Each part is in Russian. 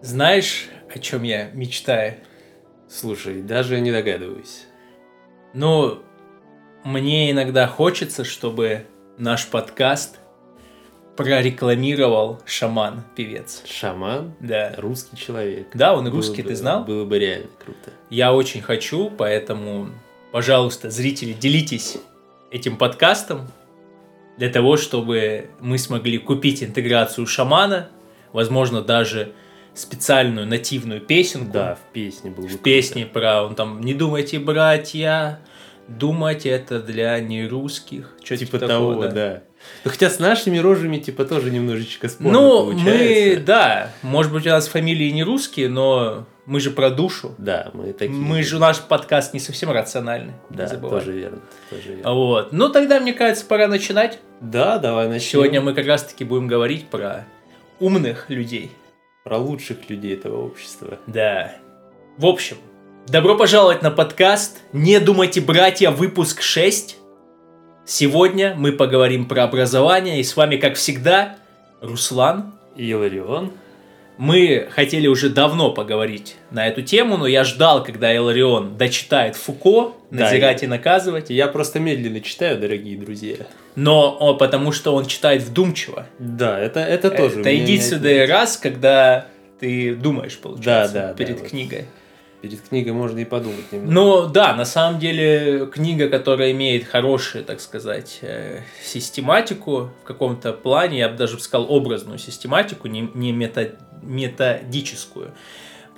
Знаешь, о чем я мечтаю? Слушай, даже не догадываюсь. Ну, мне иногда хочется, чтобы наш подкаст прорекламировал шаман, певец. Шаман? Да. Русский человек. Да, он Было русский, бы- ты знал? Было бы реально круто. Я очень хочу, поэтому, пожалуйста, зрители, делитесь этим подкастом для того, чтобы мы смогли купить интеграцию шамана, возможно, даже специальную нативную песенку. Да, в песне было бы в круто. песне про он там не думайте, братья, думать это для нерусских. Что Типа того, да. Ну, хотя с нашими рожами, типа, тоже немножечко спорно Ну, мы, получается. да, может быть, у нас фамилии не русские, но мы же про душу. Да, мы такие. Мы же, наш подкаст не совсем рациональный. Да, тоже верно. Тоже верно. Вот. Ну, тогда, мне кажется, пора начинать. Да, давай начнем. Сегодня мы как раз-таки будем говорить про умных людей. Про лучших людей этого общества. Да. В общем, добро пожаловать на подкаст «Не думайте, братья», выпуск 6. Сегодня мы поговорим про образование, и с вами, как всегда, Руслан. И Иларион. Мы хотели уже давно поговорить на эту тему, но я ждал, когда Иларион дочитает Фуко, Да, «Назирать и наказывать», Я просто медленно читаю, дорогие друзья. Но о, потому что он читает вдумчиво. Да, это, это тоже. Это единственный раз, когда ты думаешь, получается, Да, да, да, перед вот. книгой. Перед книгой можно и подумать немного. Ну да, на самом деле книга, которая имеет хорошую, так сказать, э, систематику в каком-то плане, я бы даже сказал образную систематику, не, не мета- методическую.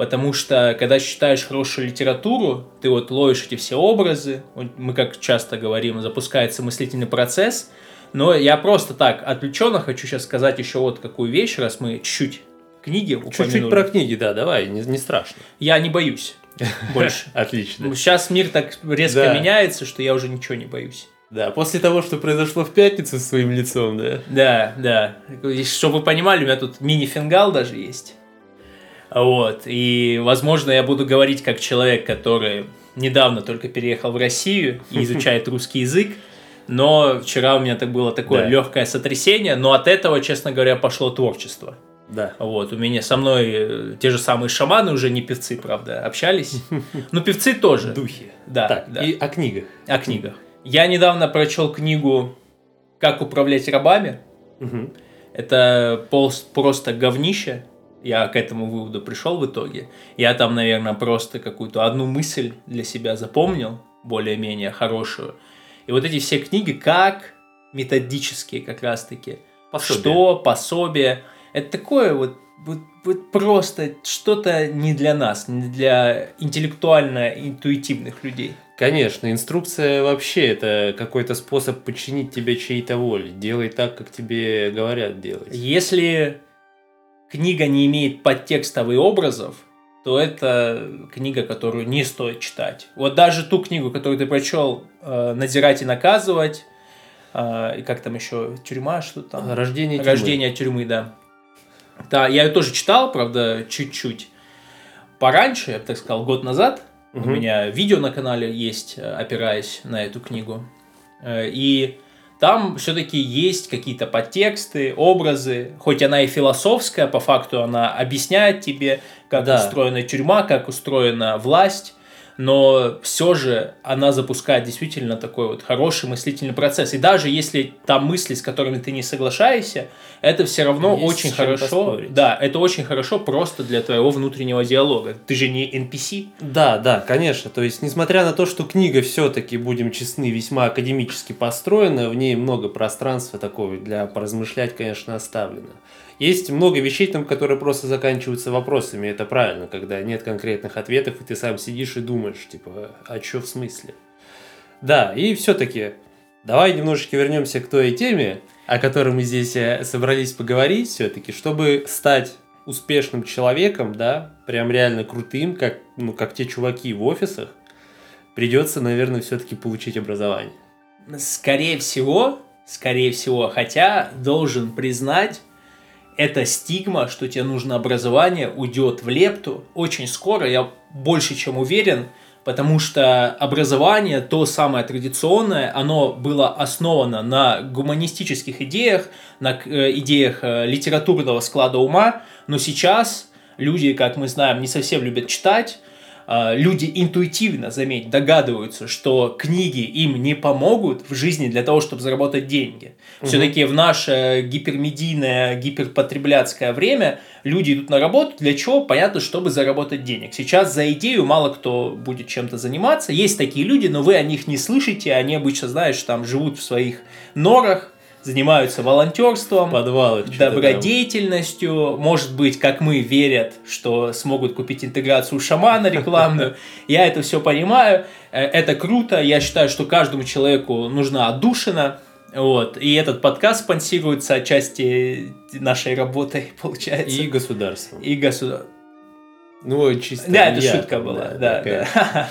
Потому что, когда читаешь хорошую литературу, ты вот ловишь эти все образы, мы как часто говорим, запускается мыслительный процесс, но я просто так отвлеченно хочу сейчас сказать еще вот какую вещь, раз мы чуть-чуть книги Чуть-чуть упомянули. про книги, да, давай, не, не страшно. Я не боюсь больше. Отлично. Сейчас мир так резко Да. меняется, что я уже ничего не боюсь. Да, после того, что произошло в пятницу с своим лицом, да. Да, да. Чтобы вы понимали, у меня тут мини-фингал даже есть. Вот. И, возможно, я буду говорить как человек, который недавно только переехал в Россию и изучает русский язык. Но вчера у меня так было такое Да. легкое сотрясение, но от этого, честно говоря, пошло творчество. Да. Вот, у меня со мной э, те же самые шаманы, уже не певцы, правда, общались. Ну, певцы тоже. Духи. Да, Так, да. и о книгах. О книгах. Я недавно прочел книгу «Как управлять рабами». Мгм. Это просто говнище. Я к этому выводу пришел в итоге. Я там, наверное, просто какую-то одну мысль для себя запомнил, более-менее хорошую. И вот эти все книги, как методические как раз-таки. Пособие. Что, пособие. Это такое вот, вот, вот просто что-то не для нас, не для интеллектуально-интуитивных людей. Конечно, инструкция вообще это какой-то способ подчинить тебе чьей-то воле. Делай так, как тебе говорят делать. Если книга не имеет подтекстов и образов, то это книга, которую не стоит читать. Вот даже ту книгу, которую ты прочел, э, «Надзирать и наказывать», э, и как там еще, «Тюрьма», что там? Рождение тьмы. Рождение тюрьмы, да. Да, я ее тоже читал, правда, чуть-чуть пораньше, я бы так сказал, год назад. У Мгм. меня видео на канале есть, э, опираясь на эту книгу. И там все-таки есть какие-то подтексты, образы, хоть она и философская, по факту она объясняет тебе, как Да. устроена тюрьма, как устроена власть, но все же она запускает действительно такой вот хороший мыслительный процесс. И даже если там мысли, с которыми ты не соглашаешься, это все равно Есть очень хорошо. поспорить. Да, это очень хорошо просто для твоего внутреннего диалога. Ты же не NPC. Да, да, конечно. То есть, несмотря на то, что книга все-таки, будем честны, весьма академически построена, в ней много пространства такого для поразмышлять, конечно, оставлено. Есть много вещей там, которые просто заканчиваются вопросами, это правильно, когда нет конкретных ответов, и ты сам сидишь и думаешь, типа, а что в смысле? Да, и все-таки давай немножечко вернемся к той теме, о которой мы здесь э, собрались поговорить все-таки, чтобы стать успешным человеком, да, прям реально крутым, как, ну, как те чуваки в офисах, придется, наверное, все-таки получить образование. Скорее всего, скорее всего, хотя должен признать, эта стигма, что тебе нужно образование, уйдет в лепту. Очень скоро, я больше чем уверен, потому что образование, то самое традиционное, оно было основано на гуманистических идеях, на э, идеях э, литературного склада ума, но сейчас люди, как мы знаем, не совсем любят читать, люди интуитивно, заметь, догадываются, что книги им не помогут в жизни для того, чтобы заработать деньги. Угу. Все-таки в наше гипермедийное, гиперпотребляцкое время люди идут на работу для чего? Понятно, чтобы заработать денег. Сейчас за идею мало кто будет чем-то заниматься. Есть такие люди, но вы о них не слышите, они обычно, знаешь, там живут в своих норах, занимаются волонтерством, Подвалы, добродетельностью, может быть, как мы, верят, что смогут купить интеграцию шамана рекламную. Я это все понимаю, э, это круто, я считаю, что каждому человеку нужна отдушина, вот. И этот подкаст спонсируется отчасти нашей работой, получается. И государством. И государством. Ну, чисто. Да, это шутка там, была, да, да. да.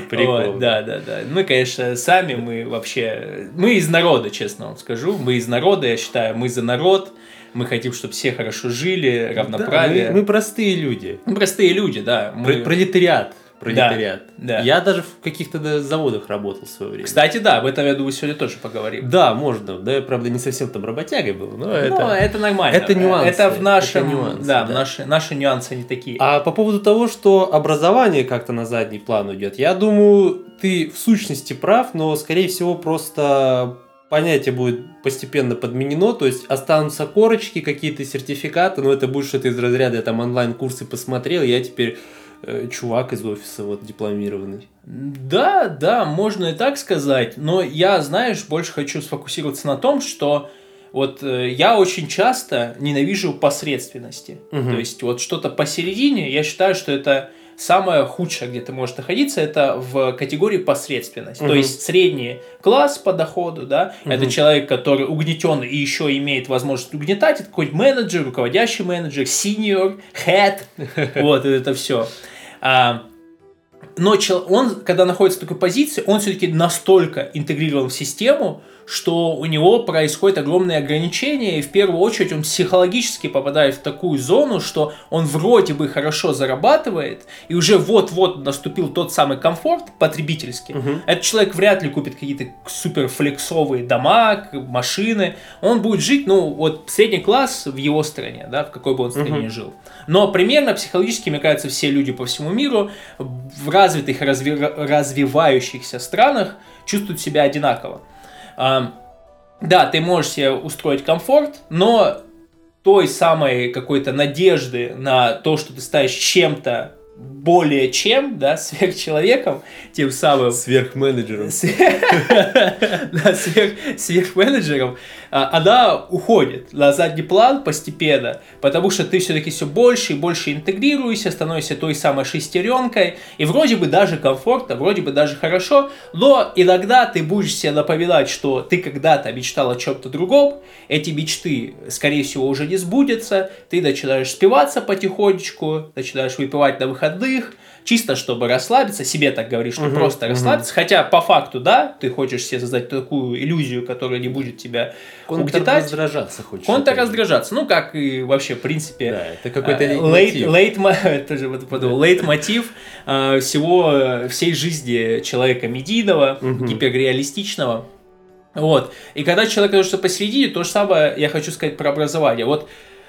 Прикол. да, да, да. Мы, конечно, сами, мы вообще, мы из народа, честно вам скажу, мы из народа, я считаю, мы за народ, мы хотим, чтобы все хорошо жили, равноправие. Да, мы, мы простые люди. Мы простые люди, да. Мы... Пролетариат пролетариат. Да, да. Я даже в каких-то заводах работал в свое время. Кстати, да, об этом, я думаю, сегодня тоже поговорим. Да, можно. Да, я, правда, не совсем там работягой был, но, но это... это нормально. Это нюансы. Это в нашем... Это нюансы, да, да. Наши, наши нюансы не такие. А по поводу того, что образование как-то на задний план идет, я думаю, ты в сущности прав, но, скорее всего, просто понятие будет постепенно подменено, то есть останутся корочки, какие-то сертификаты, но это будет что-то из разряда, я там онлайн-курсы посмотрел, я теперь чувак из офиса вот дипломированный. Да, да, можно и так сказать, но я, знаешь, больше хочу сфокусироваться на том, что вот э, я очень часто ненавижу посредственности. Угу. То есть вот что-то посередине, я считаю, что это самое худшее, где ты можешь находиться, это в категории посредственность. Угу. То есть средний класс по доходу, да, угу. это человек, который угнетен и еще имеет возможность угнетать, это какой-нибудь менеджер, руководящий менеджер, senior, head, вот это все. А, но он, когда находится в такой позиции, он все-таки настолько интегрирован в систему, что у него происходит огромные ограничения, и в первую очередь он психологически попадает в такую зону, что он вроде бы хорошо зарабатывает, и уже вот-вот наступил тот самый комфорт потребительский. Угу. Этот человек вряд ли купит какие-то супер флексовые дома, машины. Он будет жить, ну, вот средний класс в его стране, да, в какой бы он стране угу. жил. Но примерно психологически, мне кажется, все люди по всему миру в развитых, разви развивающихся странах чувствуют себя одинаково. Да, ты можешь себе устроить комфорт, но той самой какой-то надежды на то, что ты станешь чем-то более чем, да, сверхчеловеком, тем самым... Сверхменеджером. Да, сверхменеджером, а, она уходит на задний план постепенно, потому что ты все-таки все больше и больше интегрируешься, становишься той самой шестеренкой, и вроде бы даже комфортно, вроде бы даже хорошо, но иногда ты будешь себе напоминать, что ты когда-то мечтал о чем-то другом, эти мечты, скорее всего, уже не сбудятся, ты начинаешь спиваться потихонечку, начинаешь выпивать на выходных, чисто чтобы расслабиться, себе так говоришь, что угу, просто расслабиться, угу. хотя по факту, да, ты хочешь себе создать такую иллюзию, которая не будет тебя угнетать. раздражаться хочешь. раздражаться, ну, как и вообще, в принципе... Да, это какой-то uh, лейт, лейт, тоже вот подумал, лейт мотив uh, всего, всей жизни человека медийного, угу. гиперреалистичного. Вот. И когда человек находится посередине, то же самое я хочу сказать про образование. Вот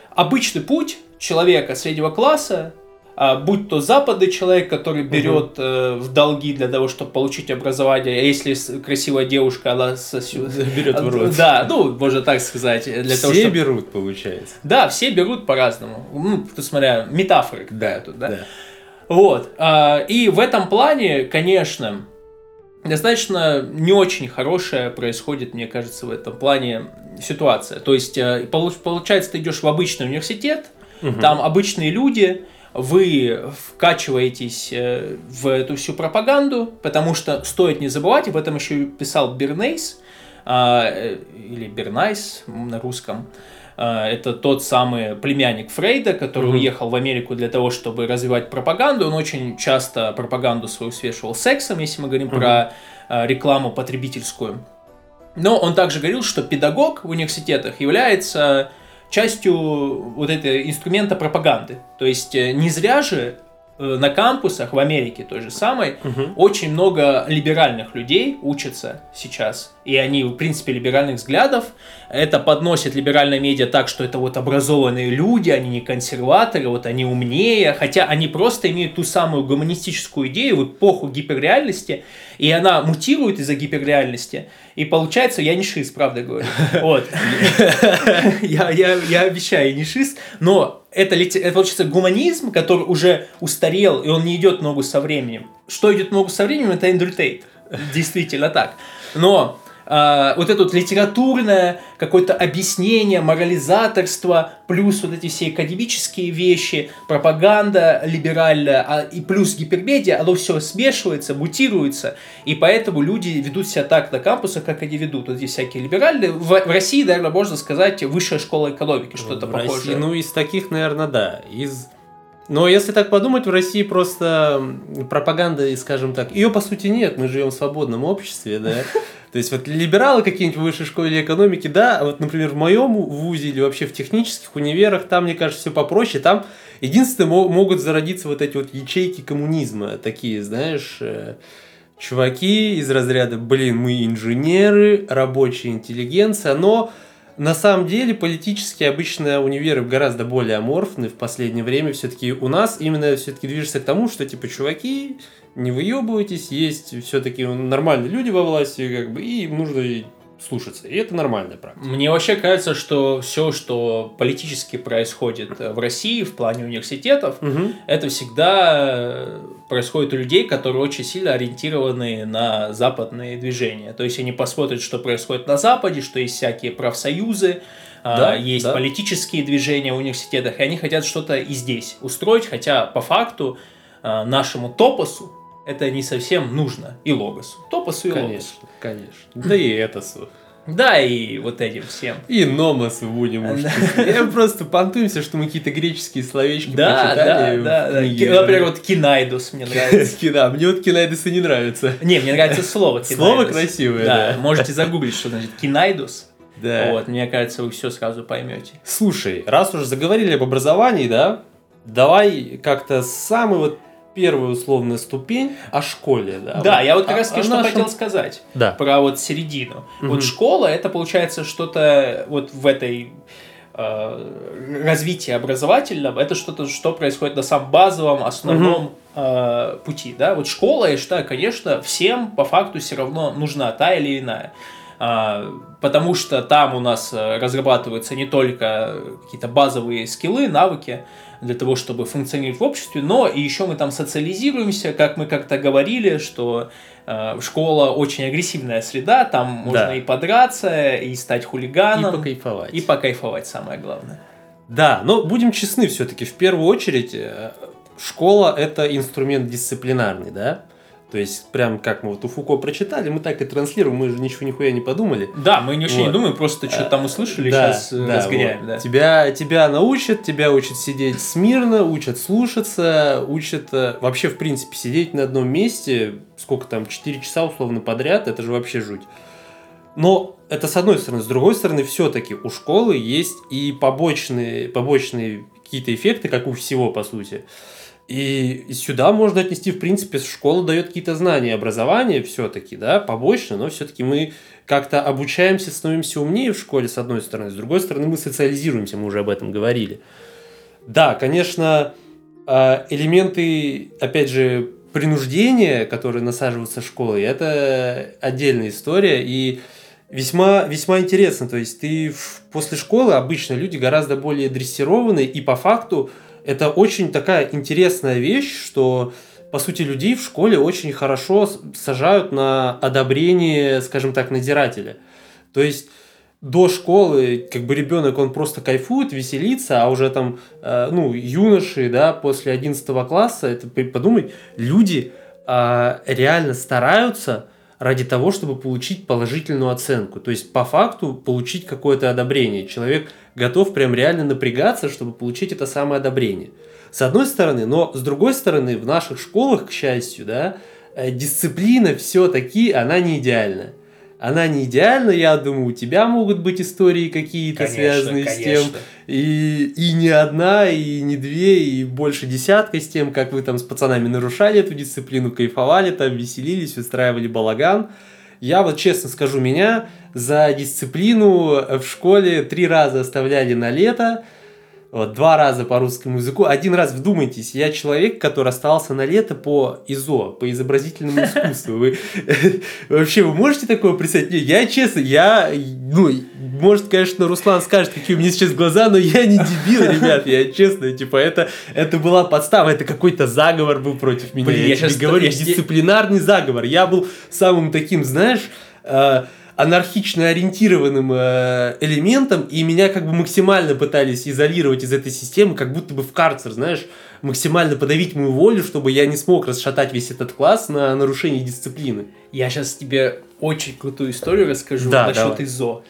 обычный путь человека среднего класса а, будь то западный человек, который берет угу. э, в долги для того, чтобы получить образование, а если красивая девушка, она сосет, берет в рот. Да, ну, можно так сказать. Для все того, чтобы... берут, получается. Да, все берут по-разному. Ну, смотря, метафоры да, тут, да? да. Вот. А, и в этом плане, конечно, достаточно не очень хорошая происходит, мне кажется, в этом плане ситуация. То есть, э, получается, ты идешь в обычный университет, угу. там обычные люди, вы вкачиваетесь э, в эту всю пропаганду, потому что стоит не забывать, об этом еще писал Бернейс, а, э, или Бернайс на русском, а, это тот самый племянник Фрейда, который угу. уехал в Америку для того, чтобы развивать пропаганду. Он очень часто пропаганду свою свешивал сексом, если мы говорим угу. про а, рекламу потребительскую. Но он также говорил, что педагог в университетах является частью вот этого инструмента пропаганды. То есть э, не зря же на кампусах в Америке той же самой Мгм. очень много либеральных людей учатся сейчас. И они, в принципе, либеральных взглядов. Это подносит либеральная медиа так, что это вот образованные люди, они не консерваторы, вот они умнее. Хотя они просто имеют ту самую гуманистическую идею в эпоху гиперреальности. И она мутирует из-за гиперреальности. И получается, я не шиз, правда говорю. Вот. Я, обещаю, я не шиз. Но это, это получается гуманизм, который уже устарел, и он не идет ногу со временем. Что идет ногу со временем, это Эндрю Тейт. Действительно так. Но а, вот это вот литературное какое-то объяснение, морализаторство, плюс вот эти все академические вещи, пропаганда либеральная, а, и плюс гипермедиа, оно все смешивается, мутируется, и поэтому люди ведут себя так на кампусах, как они ведут. Вот здесь всякие либеральные. В, в России, наверное, можно сказать, высшая школа экономики, что-то похожее. России, ну, из таких, наверное, да. Из... Но если так подумать, в России просто пропаганда, скажем так, ее по сути нет, мы живем в свободном обществе, да. То есть вот либералы какие-нибудь в высшей школе экономики, да, а вот, например, в моем вузе или вообще в технических универах, там, мне кажется, все попроще, там единственное мо- могут зародиться вот эти вот ячейки коммунизма, такие, знаешь, э, чуваки из разряда, блин, мы инженеры, рабочая интеллигенция, но на самом деле политически обычно универы гораздо более аморфны в последнее время. Все-таки у нас именно все-таки движется к тому, что типа чуваки, не выебывайтесь, есть все-таки нормальные люди во власти, как бы, и им нужно слушаться. И это нормальная практика. Мне вообще кажется, что все, что политически происходит в России в плане университетов, Мгм. это всегда э, происходит у людей, которые очень сильно ориентированы на западные движения. То есть они посмотрят, что происходит на Западе, что есть всякие профсоюзы, а, Да, есть да. политические движения в университетах, и они хотят что-то и здесь устроить, хотя по факту а, нашему топосу это не совсем нужно, и логосу. Топосу и логосу. Конечно, конечно. Да и это. Да, и вот этим всем. И номосу будем уж. Я просто понтуемся, что мы какие-то греческие словечки Да, да, прочитали. да, да. Ки- Например, вот кинайдус мне нравится. Да, мне вот кинайдесы не нравятся. Не, мне нравится слово кинайдус. Слово красивое, Да, да. можете загуглить, что значит кинайдус. Да. Вот, мне кажется, вы все сразу поймете. Слушай, раз уже заговорили об образовании, да, давай как-то самый вот первая условная ступень о школе, да. Да, Вот я вот как раз таки что нашем- хотел сказать Да. про вот середину. Мгм. Вот школа это получается что-то вот в этой э, развитии образовательном, это что-то, что происходит на самом базовом, основном э, пути, да. Вот школа, я считаю, конечно, всем по факту все равно нужна та или иная. А, потому что там у нас э, разрабатываются не только какие-то базовые скиллы, навыки для того, чтобы функционировать в обществе, но и еще мы там социализируемся, как мы как-то говорили, что э, школа очень агрессивная среда, там можно Да. и подраться, и стать И хулиганом, покайфовать. и покайфовать, самое главное. Да, но будем честны все-таки, в первую очередь, э, школа это инструмент дисциплинарный, да? То есть, прям как мы вот у Фуко прочитали, мы так и транслируем, мы же ничего нихуя не подумали. Да, мы ничего не Вот. думаем, просто что-то там услышали, Да, сейчас да, разгоняем. вот. Да. Тебя, тебя научат, тебя учат сидеть смирно, учат слушаться, учат э, вообще, в принципе, сидеть на одном месте, сколько там, 4 часа условно подряд, это же вообще жуть. Но это с одной стороны. С другой стороны, все-таки у школы есть и побочные, побочные какие-то эффекты, как у всего, по сути. И сюда можно отнести, в принципе, школа дает какие-то знания, образование все-таки, да, побочно, но все-таки мы как-то обучаемся, становимся умнее в школе, с одной стороны, с другой стороны, мы социализируемся, мы уже об этом говорили. Да, конечно, э, элементы, опять же, принуждения, которые насаживаются школой, это отдельная история, и весьма, весьма интересно. То есть ты после школы обычно люди гораздо более дрессированы, и по факту это очень такая интересная вещь, что по сути людей в школе очень хорошо сажают на одобрение, скажем так, надзирателя. То есть до школы, как бы ребенок, он просто кайфует, веселится, а уже там, э, ну, юноши, да, после 11 класса, это п- подумай, люди а, реально стараются ради того, чтобы получить положительную оценку. То есть, по факту, получить какое-то одобрение. Человек готов прям реально напрягаться, чтобы получить это самое одобрение. С одной стороны, но с другой стороны, в наших школах, к счастью, да, э, дисциплина все-таки, она не идеальна. она не идеальна, я думаю, у тебя могут быть истории какие-то Конечно, связанные с тем, конечно. и, и не одна, и не две, и больше десятка с тем, как вы там с пацанами нарушали эту дисциплину, кайфовали там, веселились, устраивали балаган. Я вот честно скажу, меня за дисциплину в школе три раза оставляли на лето, вот, два раза по русскому языку. Один раз, вдумайтесь, я человек, который остался на лето по ИЗО, по изобразительному искусству. Вы вообще, вы можете такое представить? Не, Я, честно, я, ну, может, конечно, Руслан скажет, какие у меня сейчас глаза, но я не дебил, ребят, я честно, типа, это, это была подстава, это какой-то заговор был против меня. Блин, я, я щас- говорю, дисциплинарный заговор. Я был самым таким, знаешь, э, анархично ориентированным э, элементом, и меня как бы максимально пытались изолировать из этой системы, как будто бы в карцер, знаешь, максимально подавить мою волю, чтобы я не смог расшатать весь этот класс на нарушение дисциплины. Я сейчас тебе очень крутую историю расскажу Да, насчет давай. ИЗО.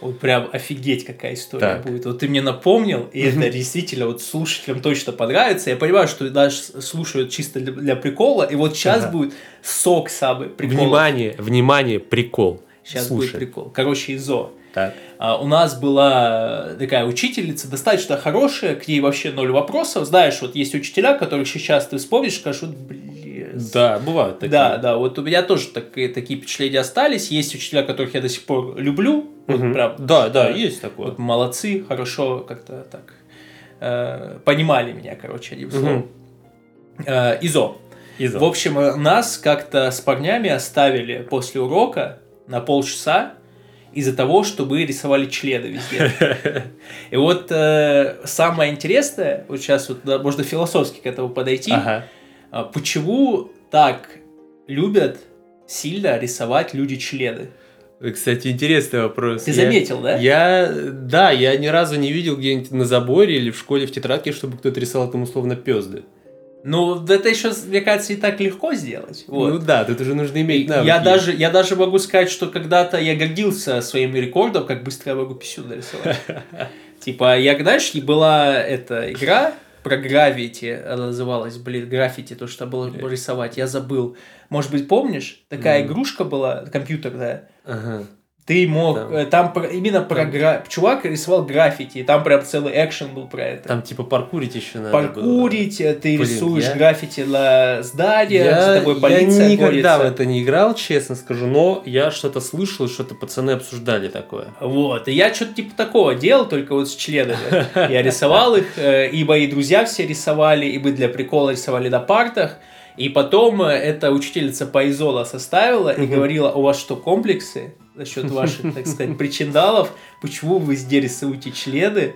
Вот прям офигеть, какая история Так. будет. Вот ты мне напомнил, и это действительно вот слушателям точно понравится. Я понимаю, что даже слушают чисто для, для прикола, и вот сейчас Ага. будет сок самый прикол. Внимание, внимание, прикол. Сейчас будет Слушай. прикол. Короче, ИЗО. Так. А, у нас была такая учительница, достаточно хорошая, к ней вообще ноль вопросов. Знаешь, вот есть учителя, которых сейчас ты вспомнишь, скажешь, вот, блин, Да, бывают такие. Да, да, вот у меня тоже такие, такие впечатления остались. Есть учителя, которых я до сих пор люблю. Вот Мгм. прям, Да, да, есть такое. Вот молодцы, хорошо как-то так э, понимали меня, короче, одним словом. Э, ИЗО. Изо. В общем, э, нас как-то с парнями оставили после урока на полчаса из-за того, что мы рисовали члены везде. И вот э, самое интересное, вот сейчас вот да, можно философски к этому подойти, Ага. а Почему так любят сильно рисовать люди члены? Кстати, интересный вопрос. Ты Я- заметил, да? Я, да, я ни разу не видел где-нибудь на заборе или в школе в тетрадке, чтобы кто-то рисовал там условно пезды. Ну, это еще, мне кажется, не так легко сделать. Вот. Ну да, тут уже нужно иметь навыки. я, даже, я даже могу сказать, что когда-то я гордился своим рекордом, как быстро я могу писю нарисовать. Типа, я, знаешь, была эта игра про граффити, она называлась, блин, граффити, то, что было рисовать, я забыл. Может быть, помнишь? Такая игрушка была, компьютерная, Ага. Ты мог, Там. э, там, про- именно про гра... чувак рисовал граффити, и там прям целый экшен был про это. Там типа паркурить еще надо Паркурить, э, ты Блин, рисуешь я- граффити на здание, было. за Я, тобой я полиция никогда в гонится. это не играл, честно скажу, но я что-то слышал, что-то пацаны обсуждали такое. Вот, и я что-то типа такого делал, только вот с членами. Я рисовал их, э, и мои друзья все рисовали, и мы для прикола рисовали на партах. И потом э, эта учительница по изола составила и говорила, у вас что, комплексы насчет ваших, так сказать, причиндалов? Почему вы рисуете члены?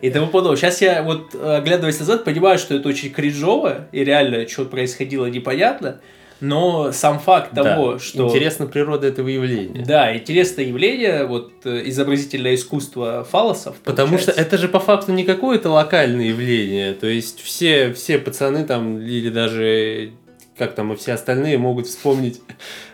И тому подобное. Сейчас я вот, э, оглядываясь назад, понимаю, что это очень кринжово, и реально, что происходило, непонятно. Но сам факт Да. того, что... Интересна природа этого явления. Да, интересное явление, вот э, изобразительное искусство фалосов. Потому что это же по факту не какое-то локальное явление. То есть все, все пацаны там, или даже как там и все остальные могут вспомнить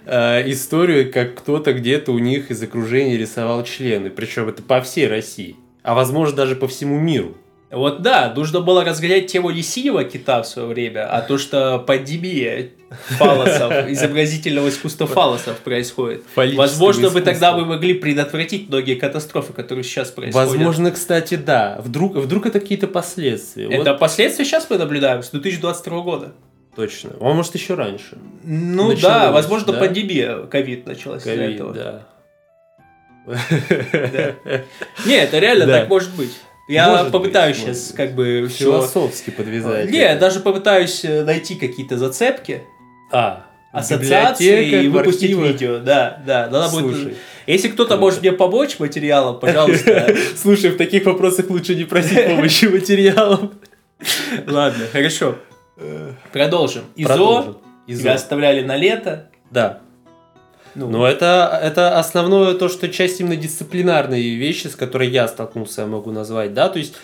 э, историю, как кто-то где-то у них из окружения рисовал члены. Причем это по всей России. А возможно даже по всему миру. Вот да, нужно было разгонять тему не синего кита в свое время, а то, что пандемия фалосов, изобразительного искусства фалосов происходит. Возможно, бы тогда мы могли предотвратить многие катастрофы, которые сейчас происходят. Возможно, кстати, да. Вдруг, вдруг это какие-то последствия. Вот Это последствия сейчас мы наблюдаем с 2022 года. точно. А может еще раньше. Ну Началось, да, возможно, да? пандемия, ковид началась из-за Ковид, этого. да. Не, это реально так может быть. Я Может попытаюсь быть, сейчас как бы все. Философски подвязать. Не, это. даже попытаюсь э, найти какие-то зацепки, А, ассоциации и выпустить архивах. видео. Да, да. Надо Слушай, будет... Если кто-то может мне помочь материалом, пожалуйста. слушай, в таких вопросах лучше не просить помощи материалом. Ладно, хорошо. Продолжим. ИЗО тебя оставляли на лето. Да. Ну, Но это, это основное то, что часть именно дисциплинарные вещи, с которой я столкнулся, я могу назвать, да, то есть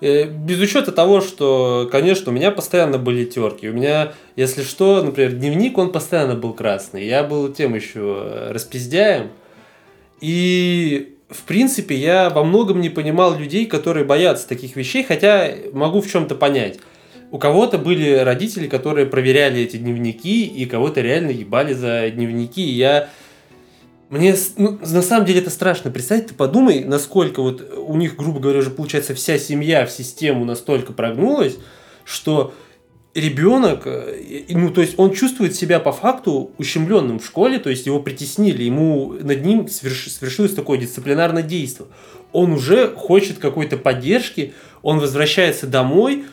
э, без учета того, что, конечно, у меня постоянно были терки. У меня, если что, например, дневник, он постоянно был красный. Я был тем еще распиздяем. И, в принципе, я во многом не понимал людей, которые боятся таких вещей, хотя могу в чем-то понять. У кого-то были родители, которые проверяли эти дневники, и кого-то реально ебали за дневники. И я Мне ну, на самом деле это страшно представить. Ты подумай, насколько вот у них, грубо говоря, уже получается вся семья в систему настолько прогнулась, что ребенок, э, ну, то есть он чувствует себя по факту ущемленным в школе, то есть его притеснили, ему над ним сверш, свершилось такое дисциплинарное действие. Он уже хочет какой-то поддержки, он возвращается домой,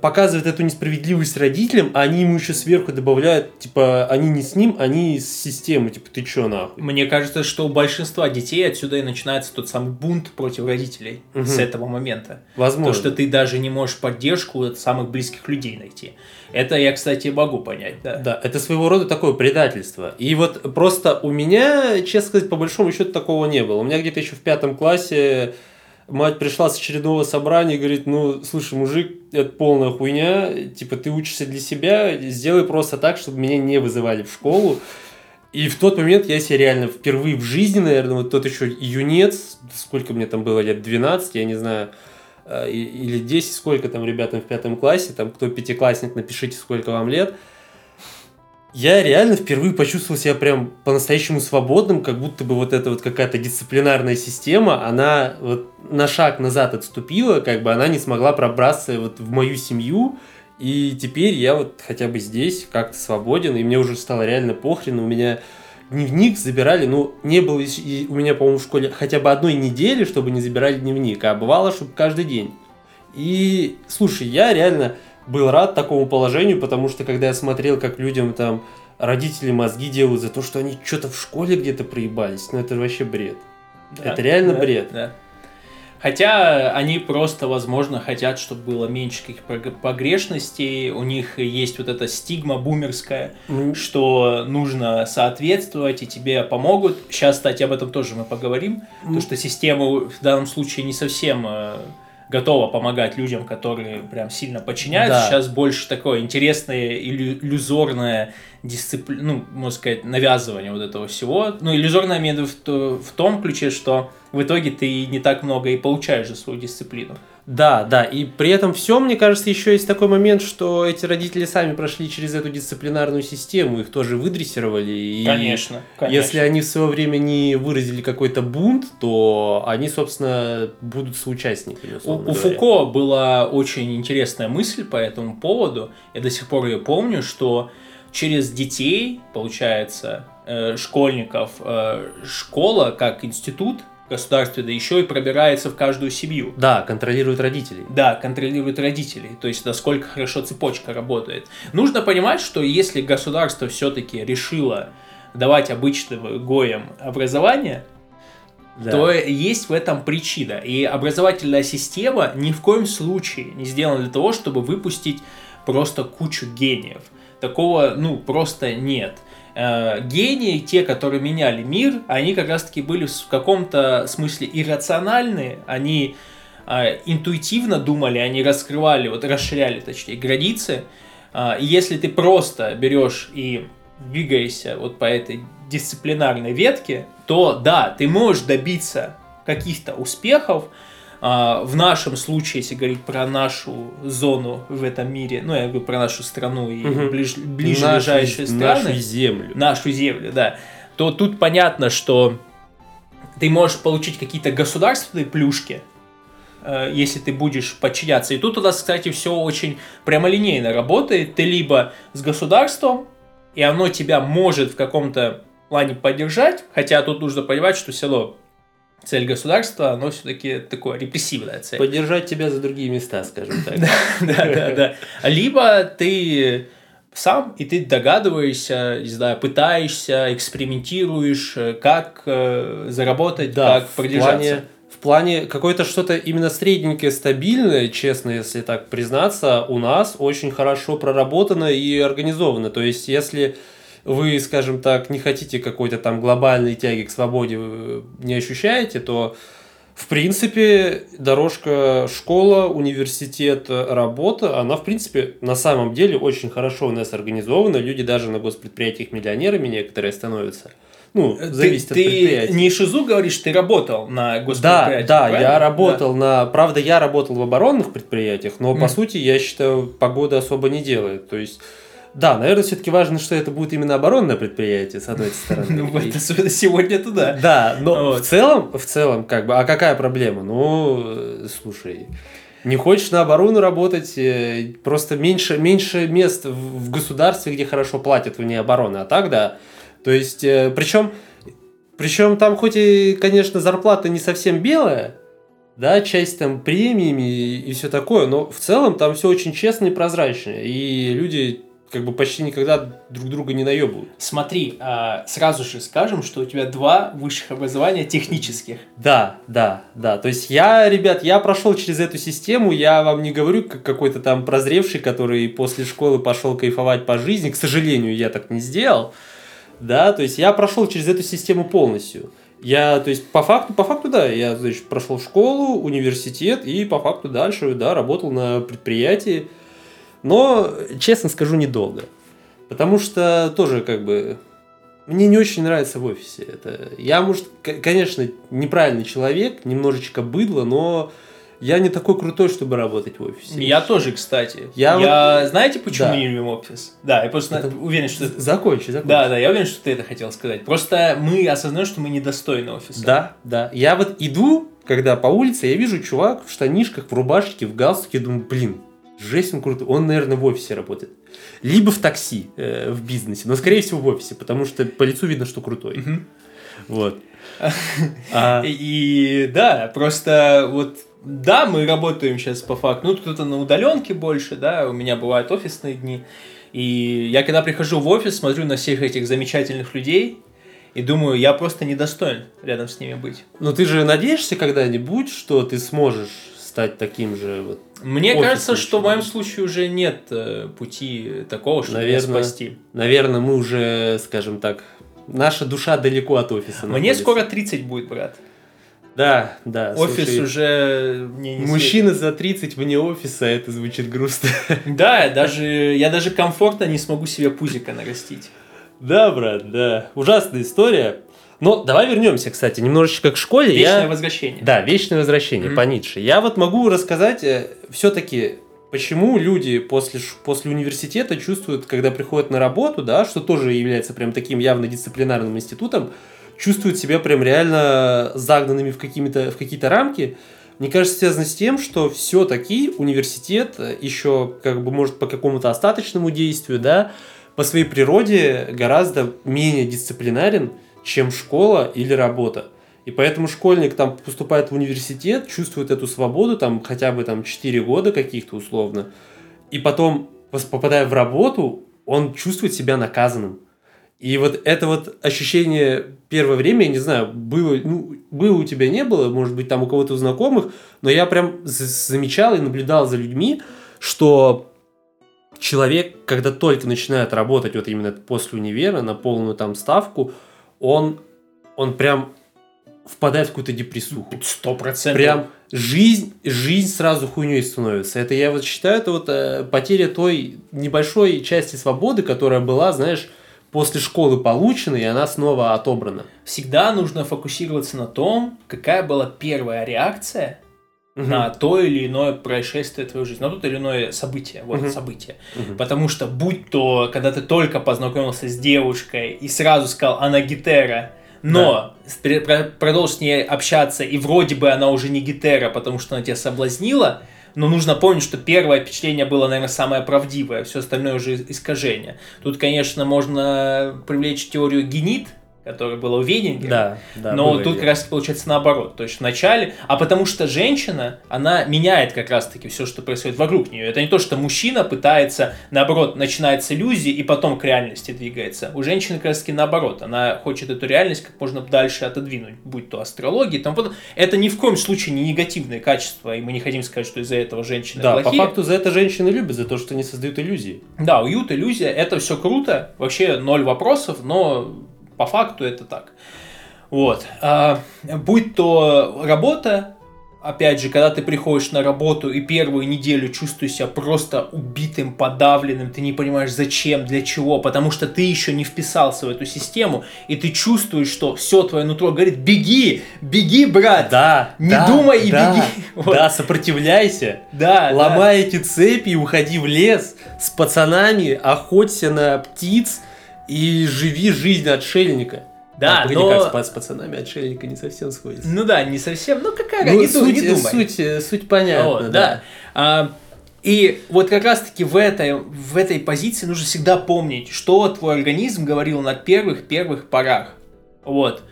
показывает эту несправедливость родителям, а они ему еще сверху добавляют, типа, они не с ним, они с системой, типа, ты чё нахуй? Мне кажется, что у большинства детей отсюда и начинается тот самый бунт против родителей угу. с этого момента. Возможно. То, что ты даже не можешь поддержку от самых близких людей найти. Это я, кстати, могу понять, да. Да, это своего рода такое предательство. И вот просто у меня, честно сказать, по большому счету такого не было. У меня где-то еще в пятом классе мать пришла с очередного собрания и говорит, ну, слушай, мужик, это полная хуйня, типа, ты учишься для себя, сделай просто так, чтобы меня не вызывали в школу. И в тот момент я себя реально впервые в жизни, наверное, вот тот еще юнец, сколько мне там было лет, 12, я не знаю, э, или 10, сколько там ребятам в пятом классе, там кто пятиклассник, напишите, сколько вам лет – я реально впервые почувствовал себя прям по-настоящему свободным, как будто бы вот эта вот какая-то дисциплинарная система, она вот на шаг назад отступила, как бы она не смогла пробраться вот в мою семью, и теперь я вот хотя бы здесь как-то свободен, и мне уже стало реально похрен, у меня дневник забирали, ну, не было и у меня, по-моему, в школе хотя бы одной недели, чтобы не забирали дневник, а бывало, чтобы каждый день. И, слушай, я реально был рад такому положению, потому что когда я смотрел, как людям там родители мозги делают за то, что они что-то в школе где-то проебались, ну это вообще бред. Да, это реально да, бред. Да. Хотя они просто, возможно, хотят, чтобы было меньше каких погрешностей. У них есть вот эта стигма бумерская, mm. что нужно соответствовать, и тебе помогут. Сейчас, кстати, об этом тоже мы поговорим. Mm. Потому что система в данном случае не совсем э, готова помогать людям, которые прям сильно подчиняются. Да. Сейчас больше такое интересное, иллюзорное дисциплина, ну, можно сказать, навязывание вот этого всего. Ну, иллюзорное имею в, в том ключе, что в итоге ты не так много и получаешь за свою дисциплину. Да, да, и при этом все, мне кажется, еще есть такой момент, что эти родители сами прошли через эту дисциплинарную систему, их тоже выдрессировали. И конечно, конечно. Если они в свое время не выразили какой-то бунт, то они, собственно, будут соучастниками. У, у Фуко была очень интересная мысль по этому поводу. Я до сих пор ее помню, что через детей, получается, э, школьников, э, школа как институт государстве, да еще и пробирается в каждую семью. Да, контролирует родителей. Да, контролирует родителей. То есть, насколько хорошо цепочка работает. Нужно понимать, что если государство все-таки решило давать обычным гоям образование, да. то есть в этом причина. И образовательная система ни в коем случае не сделана для того, чтобы выпустить просто кучу гениев. Такого, ну, просто нет. Э, гении, те, которые меняли мир, они как раз-таки были в каком-то смысле иррациональные, они э, интуитивно думали, они раскрывали, вот расширяли, точнее, границы. Э, и если ты просто берешь и двигаешься вот по этой дисциплинарной ветке, то да, ты можешь добиться каких-то успехов, в нашем случае, если говорить про нашу зону в этом мире, ну, я говорю про нашу страну и угу. ближ, ближайшие страны. Нашу землю. Нашу землю, да. То тут понятно, что ты можешь получить какие-то государственные плюшки, э, если ты будешь подчиняться. И тут у нас, кстати, все очень прямолинейно работает. Ты либо с государством, и оно тебя может в каком-то плане поддержать, хотя тут нужно понимать, что равно цель государства, оно все-таки такое репрессивная цель. Поддержать тебя за другие места, скажем так. Да, да, да. Либо ты сам, и ты догадываешься, не знаю, пытаешься, экспериментируешь, как э, заработать, как продержаться. В плане какое-то что-то именно средненькое, стабильное, честно, если так признаться, у нас очень хорошо проработано и организовано. То есть, если вы, скажем так, не хотите какой-то там глобальной тяги к свободе, не ощущаете, то в принципе, дорожка школа, университет, работа, она, в принципе, на самом деле очень хорошо у нас организована. Люди даже на госпредприятиях миллионерами некоторые становятся. Ну, зависит ты, от предприятия. Ты не Шизу говоришь, ты работал на госпредприятиях, Да, да, правильно? я работал да. на... Правда, я работал в оборонных предприятиях, но, mm. по сути, я считаю, погода особо не делает. То есть, Да, наверное, все-таки важно, что это будет именно оборонное предприятие, с одной стороны. Ну, это сегодня туда. Да, но в целом, в целом, как бы, а какая проблема? Ну, э, слушай, не хочешь на оборону работать, э, просто меньше, меньше мест в государстве, где хорошо платят вне обороны, а так, да. То есть, э, причем, причем там хоть и, конечно, зарплата не совсем белая, да, часть там премиями и все такое, но в целом там все очень честно и прозрачно, и люди как бы почти никогда друг друга не наебывают. Смотри, а, сразу же скажем, что у тебя два высших образования технических. Да, да, да. То есть я, ребят, я прошел через эту систему, я вам не говорю как какой-то там прозревший, который после школы пошел кайфовать по жизни. К сожалению, я так не сделал. Да, то есть я прошел через эту систему полностью. Я, то есть, по факту, по факту, да, я, значит, прошел школу, университет и по факту дальше, да, работал на предприятии. Но, честно скажу, недолго. Потому что тоже, как бы, мне не очень нравится в офисе. Это, я, может, конечно, неправильный человек, немножечко быдло, но я не такой крутой, чтобы работать в офисе. Я тоже, кстати. Я, я вот... знаете, почему да. не любим офис? Да, я просто это... уверен, что... Закончи, закончи. Да, да, я уверен, что ты это хотел сказать. Просто мы осознаем, что мы недостойны офиса. Да, да. Я вот иду, когда по улице, я вижу чувак в штанишках, в рубашке, в галстуке, думаю, блин, жесть он крутой. Он, наверное, в офисе работает. Либо в такси, э, в бизнесе, но, скорее всего, в офисе, потому что по лицу видно, что крутой. Угу. Вот. А... И да, просто вот да, мы работаем сейчас по факту. Ну, кто-то на удаленке больше, да, у меня бывают офисные дни. И я когда прихожу в офис, смотрю на всех этих замечательных людей и думаю, я просто недостоин рядом с ними быть. Но ты же надеешься когда-нибудь, что ты сможешь стать таким же вот Мне кажется, что в моем случае уже нет э, пути такого, чтобы наверное, спасти. Наверное, мы уже, скажем так, наша душа далеко от офиса. Мне находится. скоро 30 будет, брат. Да, да. Офис слушай, уже мне не Мужчина за 30 вне офиса, это звучит грустно. Да, даже, я даже комфортно не смогу себе пузика нарастить. Да, брат, да. Ужасная история. Но давай вернемся, кстати, немножечко к школе. Вечное я... возвращение. Да, вечное возвращение mm-hmm. по Ницше. Я вот могу рассказать э, все-таки, почему люди после, после университета чувствуют, когда приходят на работу, да, что тоже является прям таким явно дисциплинарным институтом, чувствуют себя прям реально загнанными в, какими-то, в какие-то рамки. Мне кажется, связано с тем, что все-таки университет еще, как бы, может, по какому-то остаточному действию, да, по своей природе гораздо менее дисциплинарен, чем школа или работа. И поэтому школьник там поступает в университет, чувствует эту свободу, там хотя бы там 4 года каких-то условно, и потом, попадая в работу, он чувствует себя наказанным. И вот это вот ощущение первое время, я не знаю, было, ну, было у тебя, не было, может быть, там у кого-то у знакомых, но я прям замечал и наблюдал за людьми, что человек, когда только начинает работать вот именно после универа на полную там ставку, он, он прям впадает в какую-то депрессуху. Сто процентов. Прям жизнь, жизнь сразу хуйней становится. Это я вот считаю, это вот э, потеря той небольшой части свободы, которая была, знаешь, после школы получена, и она снова отобрана. Всегда нужно фокусироваться на том, какая была первая реакция угу. на то или иное происшествие твоей жизни, на то или иное событие, вот угу. событие. Угу. Потому что будь то, когда ты только познакомился с девушкой и сразу сказал, она гитера, но да. продолжишь с ней общаться, и вроде бы она уже не гитера, потому что она тебя соблазнила, но нужно помнить, что первое впечатление было, наверное, самое правдивое, все остальное уже искажение. Тут, конечно, можно привлечь теорию генит, которое было у Ведингера. Да, да. Но тут как раз получается наоборот. То есть вначале, а потому что женщина, она меняет как раз таки все, что происходит вокруг нее. Это не то, что мужчина пытается, наоборот, начинает с иллюзии и потом к реальности двигается. У женщины как раз таки наоборот. Она хочет эту реальность как можно дальше отодвинуть, будь то астрология и тому подобное. Это ни в коем случае не негативные качества, и мы не хотим сказать, что из-за этого женщины да, плохие. по факту за это женщины любят, за то, что не создают иллюзии. Да, уют, иллюзия, это все круто, вообще ноль вопросов, но по факту это так. Вот. А, будь то работа, опять же, когда ты приходишь на работу и первую неделю чувствуешь себя просто убитым, подавленным, ты не понимаешь зачем, для чего, потому что ты еще не вписался в эту систему, и ты чувствуешь, что все твое нутро говорит, беги, беги, брат, Да, не да, думай и да, беги. Вот. Да, сопротивляйся. Да, да. Ломай эти цепи и уходи в лес с пацанами, охоться на птиц и живи жизнь отшельника. Да, А, погоди, но- как с, с пацанами отшельника не совсем сходится. Ну да, не совсем, ну какая, Ну, не, суть, не думай. суть, э, суть понятна, Вот, да. да. А, и вот как раз-таки в этой, в этой позиции нужно всегда помнить, что твой организм говорил на первых-первых порах. Вот.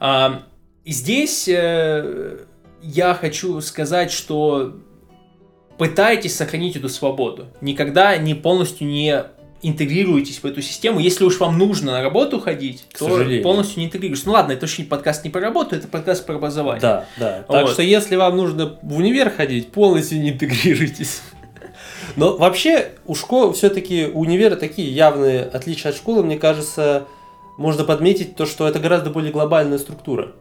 А, здесь э, я хочу сказать, что пытайтесь сохранить эту свободу. Никогда не полностью не интегрируйтесь в эту систему. Если уж вам нужно на работу ходить, К то сожалению. полностью не интегрируйтесь. Ну ладно, это вообще подкаст не про работу, это подкаст про образование. Да, да. Так Вот. что если вам нужно в универ ходить, полностью не интегрируйтесь. Но вообще у школ все-таки у универа такие явные отличия от школы, мне кажется, можно подметить то, что это гораздо более глобальная структура.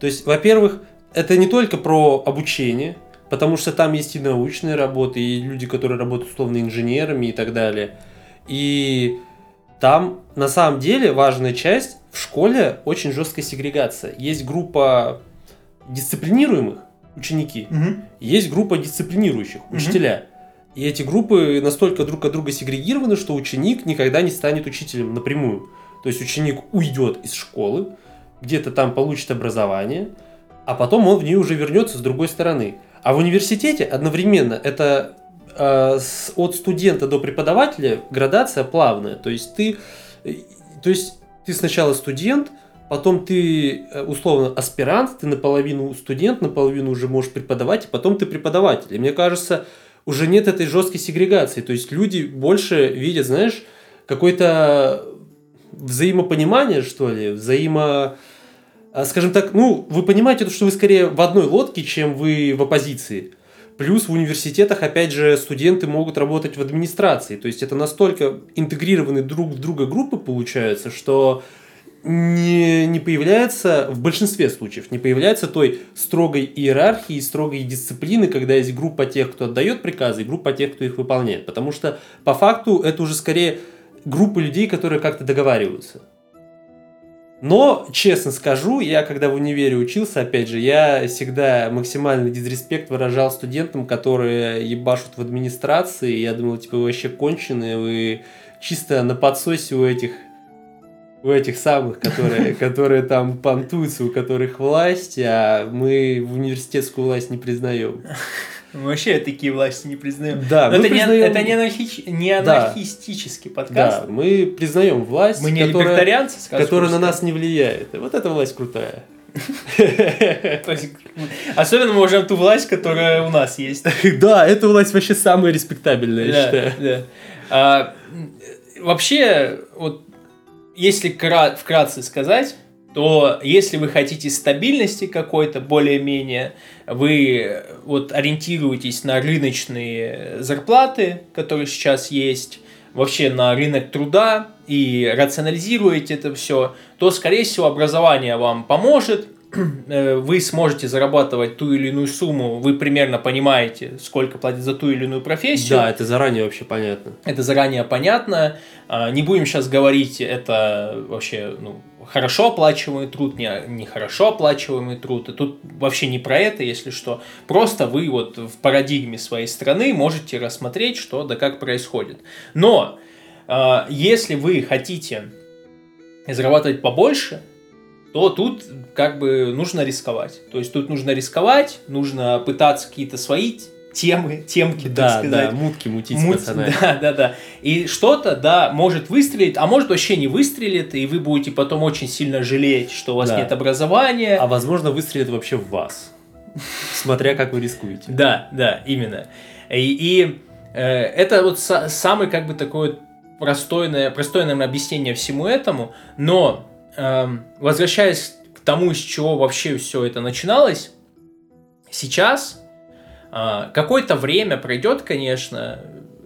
То есть, во-первых, это не только про обучение, потому что там есть и научные работы, и люди, которые работают условно инженерами и так далее. И там на самом деле важная часть в школе очень жесткая сегрегация. Есть группа дисциплинируемых ученики, Мгм. есть группа дисциплинирующих учителя. И эти группы настолько друг от друга сегрегированы, что ученик никогда не станет учителем напрямую. То есть ученик уйдет из школы, где-то там получит образование, а потом он в нее уже вернется с другой стороны. А в университете одновременно это э, с- от студента до преподавателя градация плавная. То есть ты, э, то есть ты сначала студент, потом ты э, условно аспирант, ты наполовину студент, наполовину уже можешь преподавать, и потом ты преподаватель. И мне кажется, уже нет этой жесткой сегрегации. То есть люди больше видят, знаешь, какое-то взаимопонимание, что ли, взаимо... Скажем так, ну, вы понимаете, что вы скорее в одной лодке, чем вы в оппозиции. Плюс в университетах, опять же, студенты могут работать в администрации. То есть это настолько интегрированные друг в друга группы получаются, что не, не появляется, в большинстве случаев, не появляется той строгой иерархии, строгой дисциплины, когда есть группа тех, кто отдает приказы, и группа тех, кто их выполняет. Потому что по факту это уже скорее группа людей, которые как-то договариваются. Но, честно скажу, я когда в универе учился, опять же, я всегда максимальный дизреспект выражал студентам, которые ебашут в администрации. Я думал, типа, вы вообще конченые, вы чисто на подсосе у этих у этих самых, которые, которые там понтуются, у которых власть, а мы в университетскую власть не признаем. Мы вообще такие власти не признаем. Да, Но это, не, признаем- это не, анархич- не Да. анархистический подкаст. Да, мы признаем власть, Мы не которая, либертарианцы, скажем, которая на нас не влияет. И вот эта власть крутая. Особенно мы уважаем ту власть, которая у нас есть. Да, эта власть вообще самая респектабельная, я Да, считаю. да. А, вообще, вот если кра- вкратце сказать, то если вы хотите стабильности какой-то, более-менее, вы вот ориентируетесь на рыночные зарплаты, которые сейчас есть, вообще на рынок труда и рационализируете это все, то, скорее всего, образование вам поможет, э, вы сможете зарабатывать ту или иную сумму, вы примерно понимаете, сколько платят за ту или иную профессию. Да, это заранее вообще понятно. Это заранее понятно. А, Не будем сейчас говорить, это вообще ну, хорошо оплачиваемый труд, не, не хорошо оплачиваемый труд. И тут вообще не про это, если что. Просто вы вот в парадигме своей страны можете рассмотреть, что да как происходит. Но а, если вы хотите зарабатывать побольше, то тут как бы нужно рисковать. То есть тут нужно рисковать, нужно пытаться какие-то свои темы, темки, так Да, сказать, да, мутки мутить с Муть- пацанами. Да, да, да. И что-то, да, может выстрелить, а может вообще не выстрелит, и вы будете потом очень сильно жалеть, что у вас Да. нет образования. А возможно, выстрелит вообще в вас. Смотря как вы рискуете. Да, да, именно. И, и, э, это вот са- самый как бы такой вот простойное, простое, наверное, объяснение всему этому, но эм, возвращаясь к тому, с чего вообще все это начиналось, сейчас какое-то время пройдет, конечно,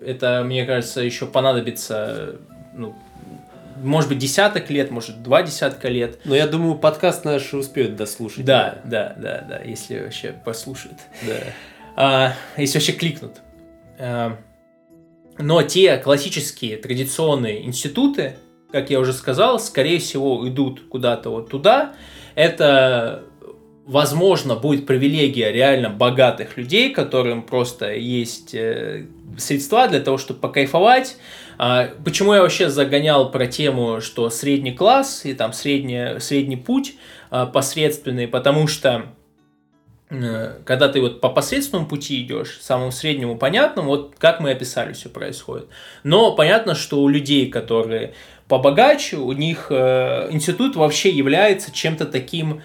это, мне кажется, еще понадобится ну, может быть, десяток лет, может, два десятка лет. Но я думаю, подкаст наш успеет дослушать. Да, да, да, да, если вообще послушают. Да. А, если вообще кликнут. А, но те классические традиционные институты, как я уже сказал, скорее всего, идут куда-то вот туда. Это возможно, будет привилегия реально богатых людей, которым просто есть э, средства для того, чтобы покайфовать. А, почему я вообще загонял про тему, что средний класс и там средний, средний путь а, посредственный, потому что э, когда ты вот по посредственному пути идешь, самому среднему понятному, вот как мы описали, все происходит. Но понятно, что у людей, которые побогаче, у них э, институт вообще является чем-то таким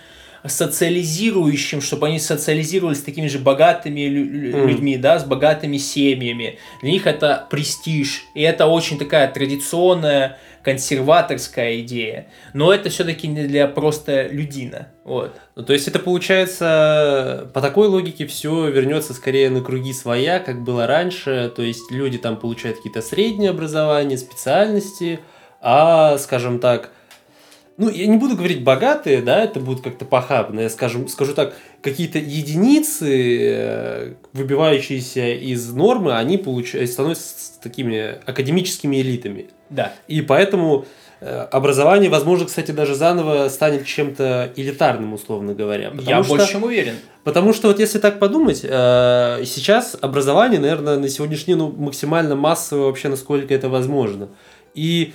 социализирующим, чтобы они социализировались с такими же богатыми лю- людьми, да, с богатыми семьями. Для них это престиж, и это очень такая традиционная консерваторская идея. Но это все-таки не для просто людина. Вот. Ну, то есть это получается, по такой логике все вернется скорее на круги своя, как было раньше. То есть люди там получают какие-то средние образования, специальности, а, скажем так, ну, я не буду говорить богатые, да, это будет как-то похабно, я скажу, скажу так, какие-то единицы, э, выбивающиеся из нормы, они получаются, становятся такими академическими элитами. Да. И поэтому э, образование, возможно, кстати, даже заново станет чем-то элитарным, условно говоря. Я что, больше чем уверен. Потому что вот если так подумать, э, сейчас образование, наверное, на сегодняшний день ну, максимально массовое вообще, насколько это возможно. И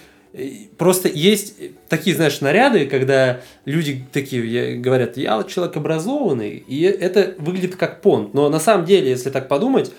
Просто есть такие, знаешь, наряды, когда люди такие говорят, я человек образованный, и это выглядит как понт. Но на самом деле, если так подумать,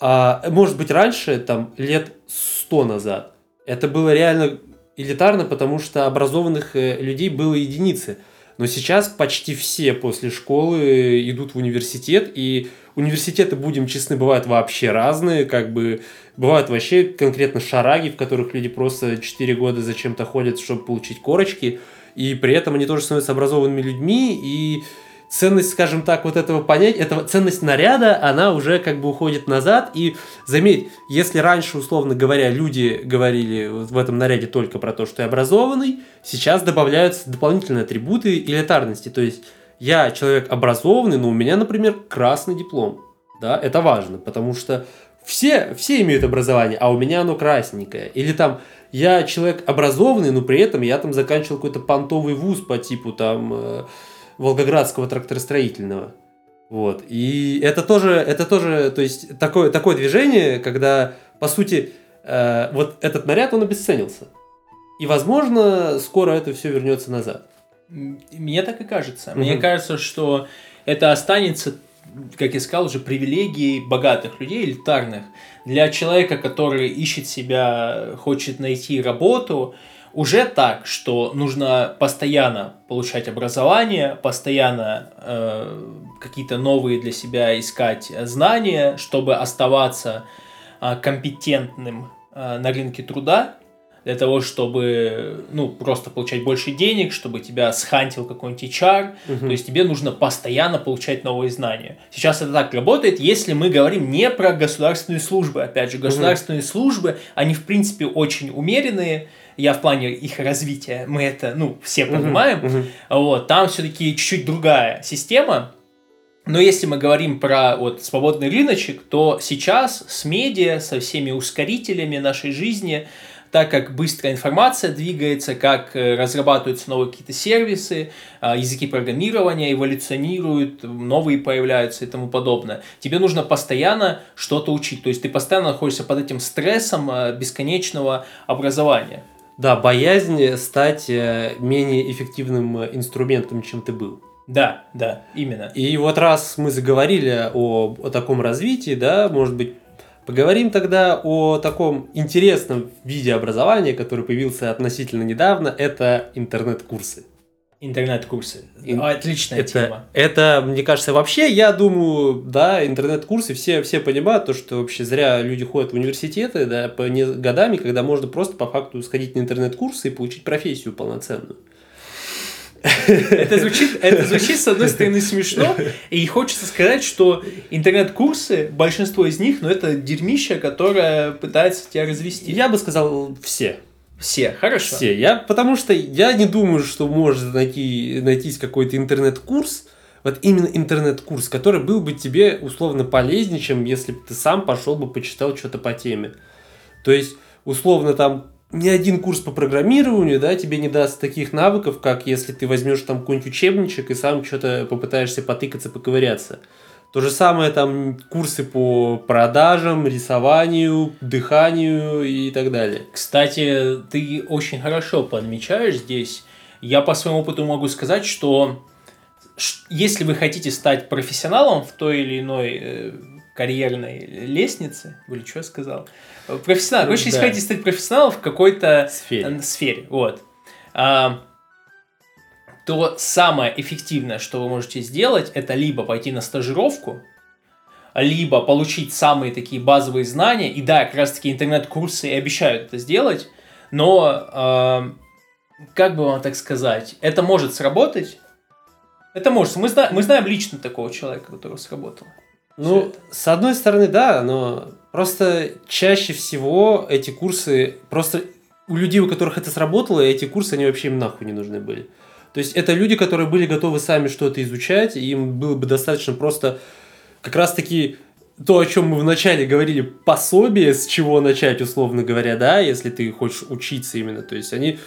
а, может быть, раньше, там, лет сто назад, это было реально элитарно, потому что образованных э, людей было единицы. Но сейчас почти все после школы идут в университет, и университеты, будем честны, бывают вообще разные, как бы бывают вообще конкретно шараги, в которых люди просто 4 года зачем-то ходят, чтобы получить корочки, и при этом они тоже становятся образованными людьми, и ценность, скажем так, вот этого понятия, этого, ценность наряда, она уже как бы уходит назад. И заметь, если раньше, условно говоря, люди говорили в этом наряде только про то, что я образованный, сейчас добавляются дополнительные атрибуты элитарности. То есть я человек образованный, но у меня, например, красный диплом. Да, это важно, потому что все, все имеют образование, а у меня оно красненькое. Или там я человек образованный, но при этом я там заканчивал какой-то понтовый вуз по типу там э, Волгоградского тракторостроительного. Вот. И это тоже, это тоже, то есть такое, такое движение, когда, по сути, э, вот этот наряд, он обесценился. И, возможно, скоро это все вернется назад. Мне так и кажется. Угу. Мне кажется, что это останется, как я сказал, уже привилегией богатых людей, элитарных. Для человека, который ищет себя, хочет найти работу, уже так, что нужно постоянно получать образование, постоянно э, какие-то новые для себя искать знания, чтобы оставаться э, компетентным э, на рынке труда для того, чтобы, ну, просто получать больше денег, чтобы тебя схантил какой-нибудь HR, угу. то есть тебе нужно постоянно получать новые знания. Сейчас это так работает, если мы говорим не про государственные службы. Опять же, государственные угу. службы, они, в принципе, очень умеренные, я в плане их развития, мы это, ну, все понимаем, uh-huh. вот, там все-таки чуть-чуть другая система, но если мы говорим про вот свободный рыночек, то сейчас с медиа, со всеми ускорителями нашей жизни, так как быстро информация двигается, как э, разрабатываются новые какие-то сервисы, а, языки программирования эволюционируют, новые появляются и тому подобное. Тебе нужно постоянно что-то учить, то есть ты постоянно находишься под этим стрессом а, бесконечного образования. Да, боязнь стать э, менее эффективным инструментом, чем ты был. Да, да, именно. И вот раз мы заговорили о, о таком развитии, да, может быть, Поговорим тогда о таком интересном виде образования, который появился относительно недавно. Это интернет-курсы. Интернет-курсы. Ин... Отличная это, тема. Это, мне кажется, вообще, я думаю, да, интернет-курсы, все, все понимают то, что вообще зря люди ходят в университеты, да, по не, годами, когда можно просто по факту сходить на интернет-курсы и получить профессию полноценную. Это звучит, это звучит, с одной стороны, смешно, и хочется сказать, что интернет-курсы, большинство из них, ну, это дерьмище, которое пытается тебя развести. Я бы сказал, все. Все, хорошо. Все. Я, потому что я не думаю, что может найти, найтись какой-то интернет-курс, вот именно интернет-курс, который был бы тебе условно полезнее, чем если бы ты сам пошел бы почитал что-то по теме. То есть, условно, там ни один курс по программированию, да, тебе не даст таких навыков, как если ты возьмешь там какой-нибудь учебничек и сам что-то попытаешься потыкаться, поковыряться. То же самое там курсы по продажам, рисованию, дыханию и так далее. Кстати, ты очень хорошо подмечаешь здесь. Я по своему опыту могу сказать, что если вы хотите стать профессионалом в той или иной э, карьерной лестнице, или что я сказал, профессионал, короче, да. если хотите стать профессионалом в какой-то сфере, сфере вот, а, то самое эффективное, что вы можете сделать, это либо пойти на стажировку, либо получить самые такие базовые знания, и да, как раз таки интернет-курсы и обещают это сделать, но, э, как бы вам так сказать, это может сработать, это может, мы, зна- мы знаем лично такого человека, который сработал. Ну, с одной стороны, да, но просто чаще всего эти курсы, просто у людей, у которых это сработало, эти курсы, они вообще им нахуй не нужны были. То есть это люди, которые были готовы сами что-то изучать, и им было бы достаточно просто как раз-таки то, о чем мы вначале говорили, пособие, с чего начать, условно говоря, да, если ты хочешь учиться именно. То есть они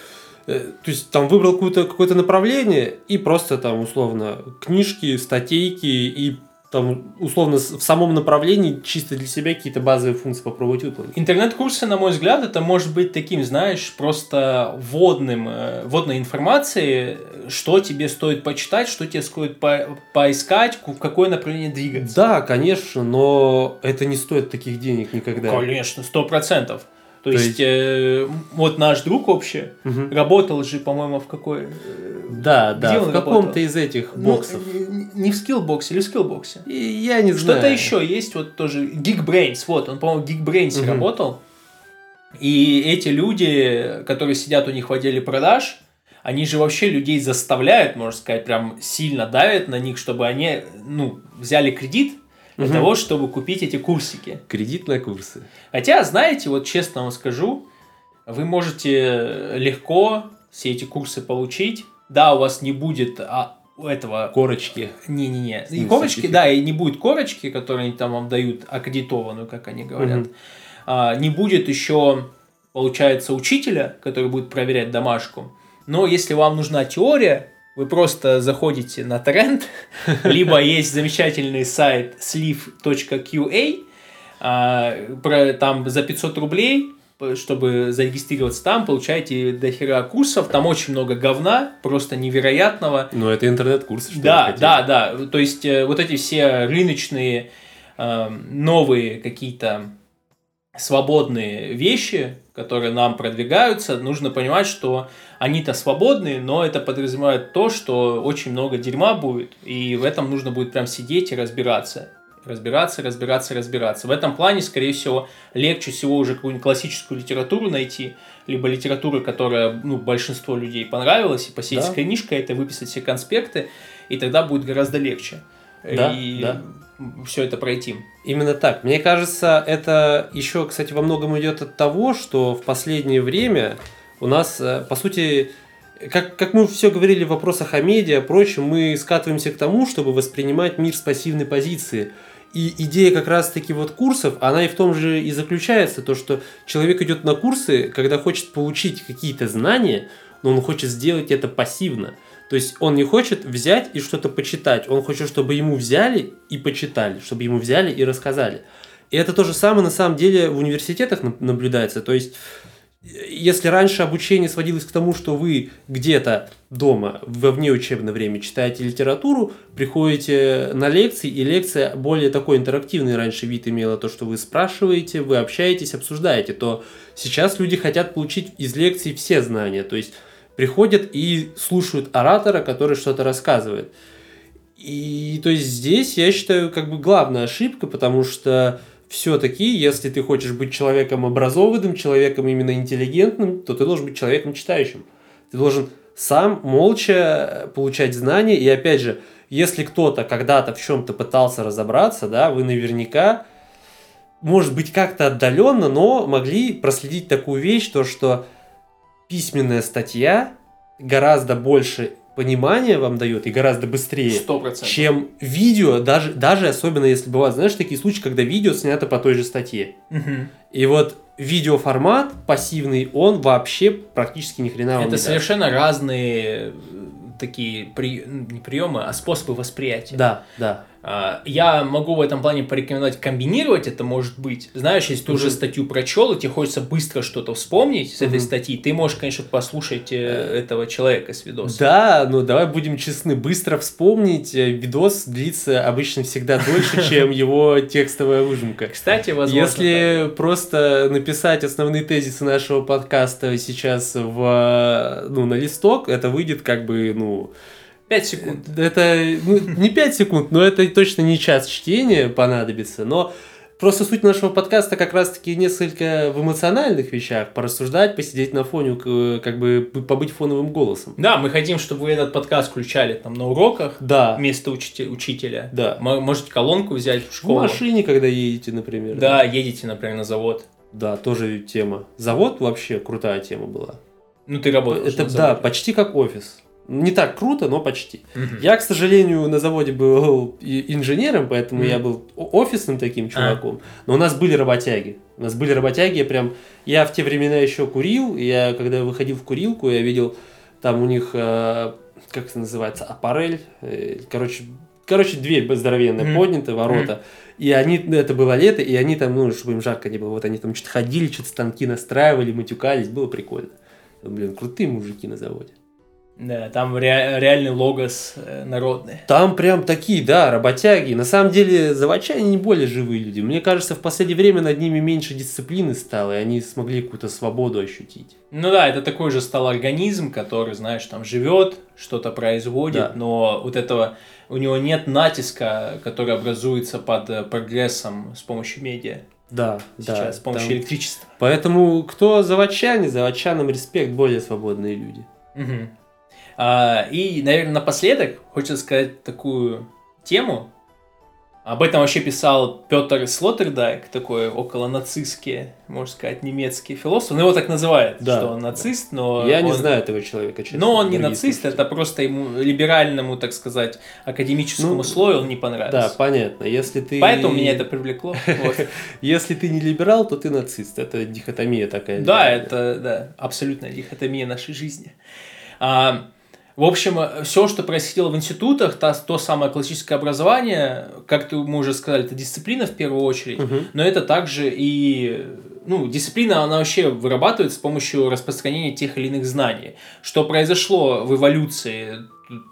э, то есть там выбрал какое-то какое направление и просто там условно книжки, статейки и там, условно, в самом направлении чисто для себя какие-то базовые функции попробовать выполнить. Интернет-курсы, на мой взгляд, это может быть таким, знаешь, просто вводным, э, вводной информацией, что тебе стоит почитать, что тебе стоит по поискать, в какое направление двигаться. Да, конечно, но это не стоит таких денег никогда. Конечно, сто процентов. То, То есть, есть... Э, вот наш друг общий угу. работал же, по-моему, в какой... Э, да, Где да, в каком-то из этих ну, боксов. Ну, не в скиллбоксе или в скиллбоксе. Я не знаю. Что-то еще есть, вот тоже Geekbrains, вот, он, по-моему, в Geekbrains угу. работал. И эти люди, которые сидят у них в отделе продаж, они же вообще людей заставляют, можно сказать, прям сильно давят на них, чтобы они, ну, взяли кредит, для угу. того, чтобы купить эти курсики. Кредит на курсы. Хотя, знаете, вот честно вам скажу, вы можете легко все эти курсы получить. Да, у вас не будет а, у этого... Корочки. Не-не-не. И корочки, да, и не будет корочки, которые они там вам дают, аккредитованную, как они говорят. Угу. А, не будет еще, получается, учителя, который будет проверять домашку. Но если вам нужна теория, вы просто заходите на тренд, либо есть замечательный сайт sleeve.qa, а, там за 500 рублей чтобы зарегистрироваться там, получаете дохера курсов, там очень много говна, просто невероятного. Ну, это интернет-курсы, что Да, да, да, то есть э, вот эти все рыночные э, новые какие-то свободные вещи, которые нам продвигаются, нужно понимать, что они-то свободные, но это подразумевает то, что очень много дерьма будет, и в этом нужно будет прям сидеть и разбираться. Разбираться, разбираться, разбираться. В этом плане, скорее всего, легче всего уже какую-нибудь классическую литературу найти, либо литературу, которая ну, большинство людей понравилась, и посидеть да. с книжкой, это выписать все конспекты, и тогда будет гораздо легче. Да, и да все это пройти. Именно так. Мне кажется, это еще, кстати, во многом идет от того, что в последнее время у нас, э, по сути, как, как мы все говорили в вопросах о медиа, прочем, мы скатываемся к тому, чтобы воспринимать мир с пассивной позиции. И идея как раз-таки вот курсов, она и в том же и заключается, то, что человек идет на курсы, когда хочет получить какие-то знания, но он хочет сделать это пассивно. То есть он не хочет взять и что-то почитать, он хочет, чтобы ему взяли и почитали, чтобы ему взяли и рассказали. И это то же самое на самом деле в университетах наблюдается. То есть если раньше обучение сводилось к тому, что вы где-то дома во внеучебное время читаете литературу, приходите на лекции, и лекция более такой интерактивный раньше вид имела, то, что вы спрашиваете, вы общаетесь, обсуждаете, то сейчас люди хотят получить из лекций все знания. То есть приходят и слушают оратора, который что-то рассказывает. И то есть здесь, я считаю, как бы главная ошибка, потому что все-таки, если ты хочешь быть человеком образованным, человеком именно интеллигентным, то ты должен быть человеком читающим. Ты должен сам молча получать знания. И опять же, если кто-то когда-то в чем-то пытался разобраться, да, вы наверняка, может быть, как-то отдаленно, но могли проследить такую вещь, то что письменная статья гораздо больше понимания вам дает и гораздо быстрее, Сто процентов. чем видео, даже, даже особенно если бывают, знаешь, такие случаи, когда видео снято по той же статье. Мгм. И вот видеоформат пассивный, он вообще практически ни хрена Это даст. совершенно разные э, такие при... не приемы, а способы восприятия. Да, да. А, Я могу в этом плане порекомендовать комбинировать это, может быть. Знаешь, если ты уже статью прочел, и тебе хочется быстро что-то вспомнить с этой статьи, ты можешь, конечно, послушать э, этого человека с видоса. Да, но давай будем честны, быстро вспомнить, э, видос длится обычно всегда дольше, чем его текстовая выжимка. Кстати, возможно. Если просто написать основные тезисы нашего подкаста сейчас в, ну, на листок, это выйдет как бы, ну, 5 секунд. это ну, не 5 секунд, но это точно не час чтения понадобится, но просто суть нашего подкаста как раз-таки несколько в эмоциональных вещах, порассуждать, посидеть на фоне, к- как бы побыть фоновым голосом. Да, мы хотим, чтобы вы этот подкаст включали там на уроках Да, вместо учите- учителя. да. М- Можете колонку взять в В школу. машине, когда едете, например. Да, едете, например, на завод. Да, тоже тема. Завод вообще крутая тема была. Ну, ты работаешь Это, да, почти как офис. Не так круто, но почти. Мгм. Я, к сожалению, на заводе был инженером, поэтому Мгм. я был офисным таким чуваком. Но у нас были работяги. У нас были работяги, я прям... Я в те времена еще курил, я, когда выходил в курилку, я видел там у них, э, как это называется, аппарель. э, короче, короче, дверь здоровенная Мгм. поднята, ворота. И они, ну, это было лето, и они там, ну, чтобы им жарко не было, вот они там что-то ходили, что-то станки настраивали, матюкались, было прикольно. Блин, крутые мужики на заводе. Да, там ре- реальный логос э, народный. Там прям такие, да, работяги. На самом деле, заводчане не более живые люди. Мне кажется, в последнее время над ними меньше дисциплины стало, и они смогли какую-то свободу ощутить. Ну да, это такой же стал организм, который, знаешь, там живет, что-то производит, Да. но вот этого у него нет натиска, который образуется под э, прогрессом с помощью медиа Да, сейчас, да. с помощью там- электричества. Поэтому кто заводчане, заводчанам респект, более свободные люди. Мгм. А, и, наверное, напоследок хочется сказать такую тему. Об этом вообще писал Петр Слоттердайк, такой около нацистский, можно сказать, немецкий философ. Ну, его так называют, Да, что он нацист, но... Я не он- знаю этого человека, честно. Но он не нацист, слушатели. это просто ему либеральному, так сказать, академическому Ну, слою он не Да, понравился. понятно. Если ты... Поэтому меня это привлекло. Если ты не либерал, то ты нацист. Это дихотомия такая. Да, это да, абсолютная дихотомия нашей жизни. А, в общем, все, что происходило в институтах, та- то самое классическое образование, как ты- мы уже сказали, это дисциплина в первую очередь, Мгм. но это также и ну, дисциплина, она вообще вырабатывается с помощью распространения тех или иных знаний. Что произошло в эволюции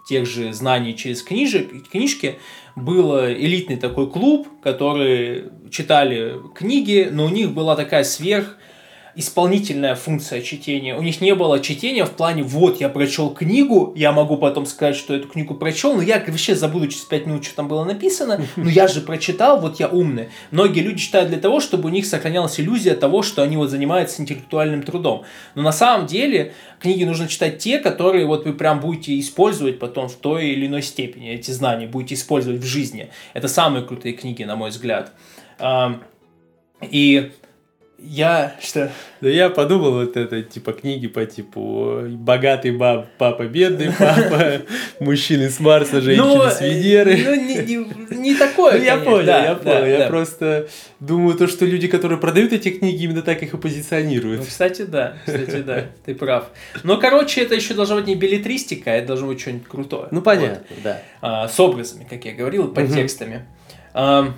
тех же знаний через книжек, книжки, был элитный такой клуб, который читали книги, но у них была такая сверх исполнительная функция чтения. У них не было чтения в плане, вот, я прочел книгу, я могу потом сказать, что эту книгу прочел, но я вообще забуду через 5 минут, что там было написано, но я же прочитал, вот я умный. Многие люди читают для того, чтобы у них сохранялась иллюзия того, что они вот занимаются интеллектуальным трудом. Но на самом деле книги нужно читать те, которые вот вы прям будете использовать потом в той или иной степени. Эти знания будете использовать в жизни. Это самые крутые книги, на мой взгляд. И я что? Да я подумал, вот это, типа, книги по типу «Богатый баб, папа бедный папа», «Мужчины с Марса, женщины с Венеры». Ну, не, не- не такое, Ну, я понял, я понял. Я просто думаю, то, что люди, которые продают эти книги, именно так их и Ну, позиционируют. кстати, да, кстати, да, ты прав. Но, короче, это еще должна быть не билетристика, это должно быть что-нибудь крутое. Ну, понятно, да. а, с образами, как я говорил, подтекстами. Ам,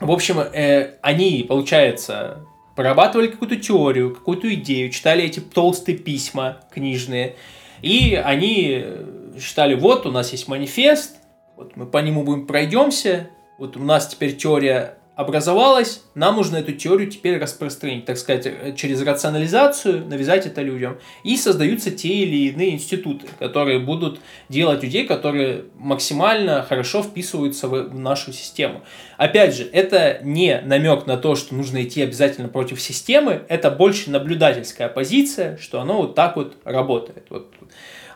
в общем, э, они, получается, прорабатывали какую-то теорию, какую-то идею, читали эти толстые письма книжные, и они э, считали, вот у нас есть манифест, вот мы по нему будем пройдемся, вот у нас теперь теория образовалась, нам нужно эту теорию теперь распространить, так сказать, э, через рационализацию, навязать это людям. И создаются те или иные институты, которые будут делать людей, которые максимально хорошо вписываются в нашу систему. Опять же, это не намек на то, что нужно идти обязательно против системы, это больше наблюдательская позиция, что оно вот так вот работает. Вот.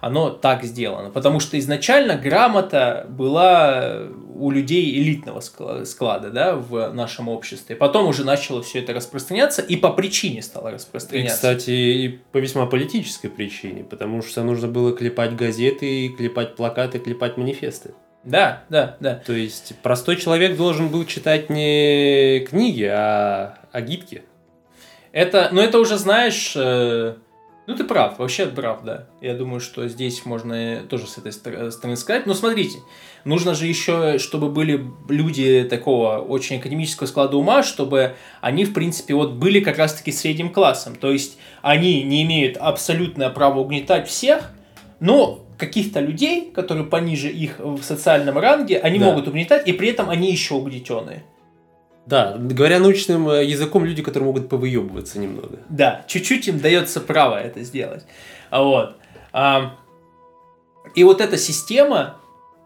Оно так сделано. Потому что изначально грамота была у людей элитного склада да, в нашем обществе. Потом уже начало все это распространяться, и по причине стало распространяться. И, кстати, и по весьма политической причине, потому что нужно было клепать газеты, клепать плакаты, клепать манифесты. Да, да, да. То есть простой человек должен был читать не книги, а, а гибки. Это, ну это уже знаешь, э, ну ты прав, вообще прав, да. Я думаю, что здесь можно тоже с этой стороны сказать. Но смотрите, нужно же еще, чтобы были люди такого очень академического склада ума, чтобы они, в принципе, вот были как раз-таки средним классом. То есть они не имеют абсолютное право угнетать всех, но каких-то людей, которые пониже их в социальном ранге, они да. могут угнетать, и при этом они еще угнетенные. Да, говоря научным э, языком, люди, которые могут повыебываться немного. Да, чуть-чуть им дается право это сделать. Вот. И вот эта система,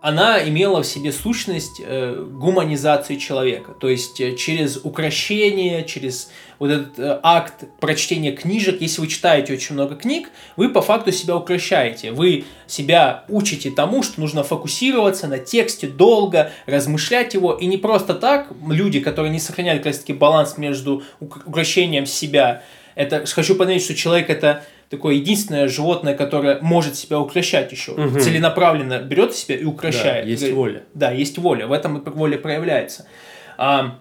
она имела в себе сущность э, гуманизации человека. То есть э, через украшение, через вот этот э, акт прочтения книжек, если вы читаете очень много книг, вы по факту себя укращаете. Вы себя учите тому, что нужно фокусироваться на тексте долго, размышлять его. И не просто так люди, которые не сохраняют как раз таки баланс между украшением себя, это хочу понять, что человек это такое единственное животное, которое может себя укращать еще. Угу. Целенаправленно берет себя и укращает. Да, есть воля. Да, есть воля. В этом и воля проявляется. А,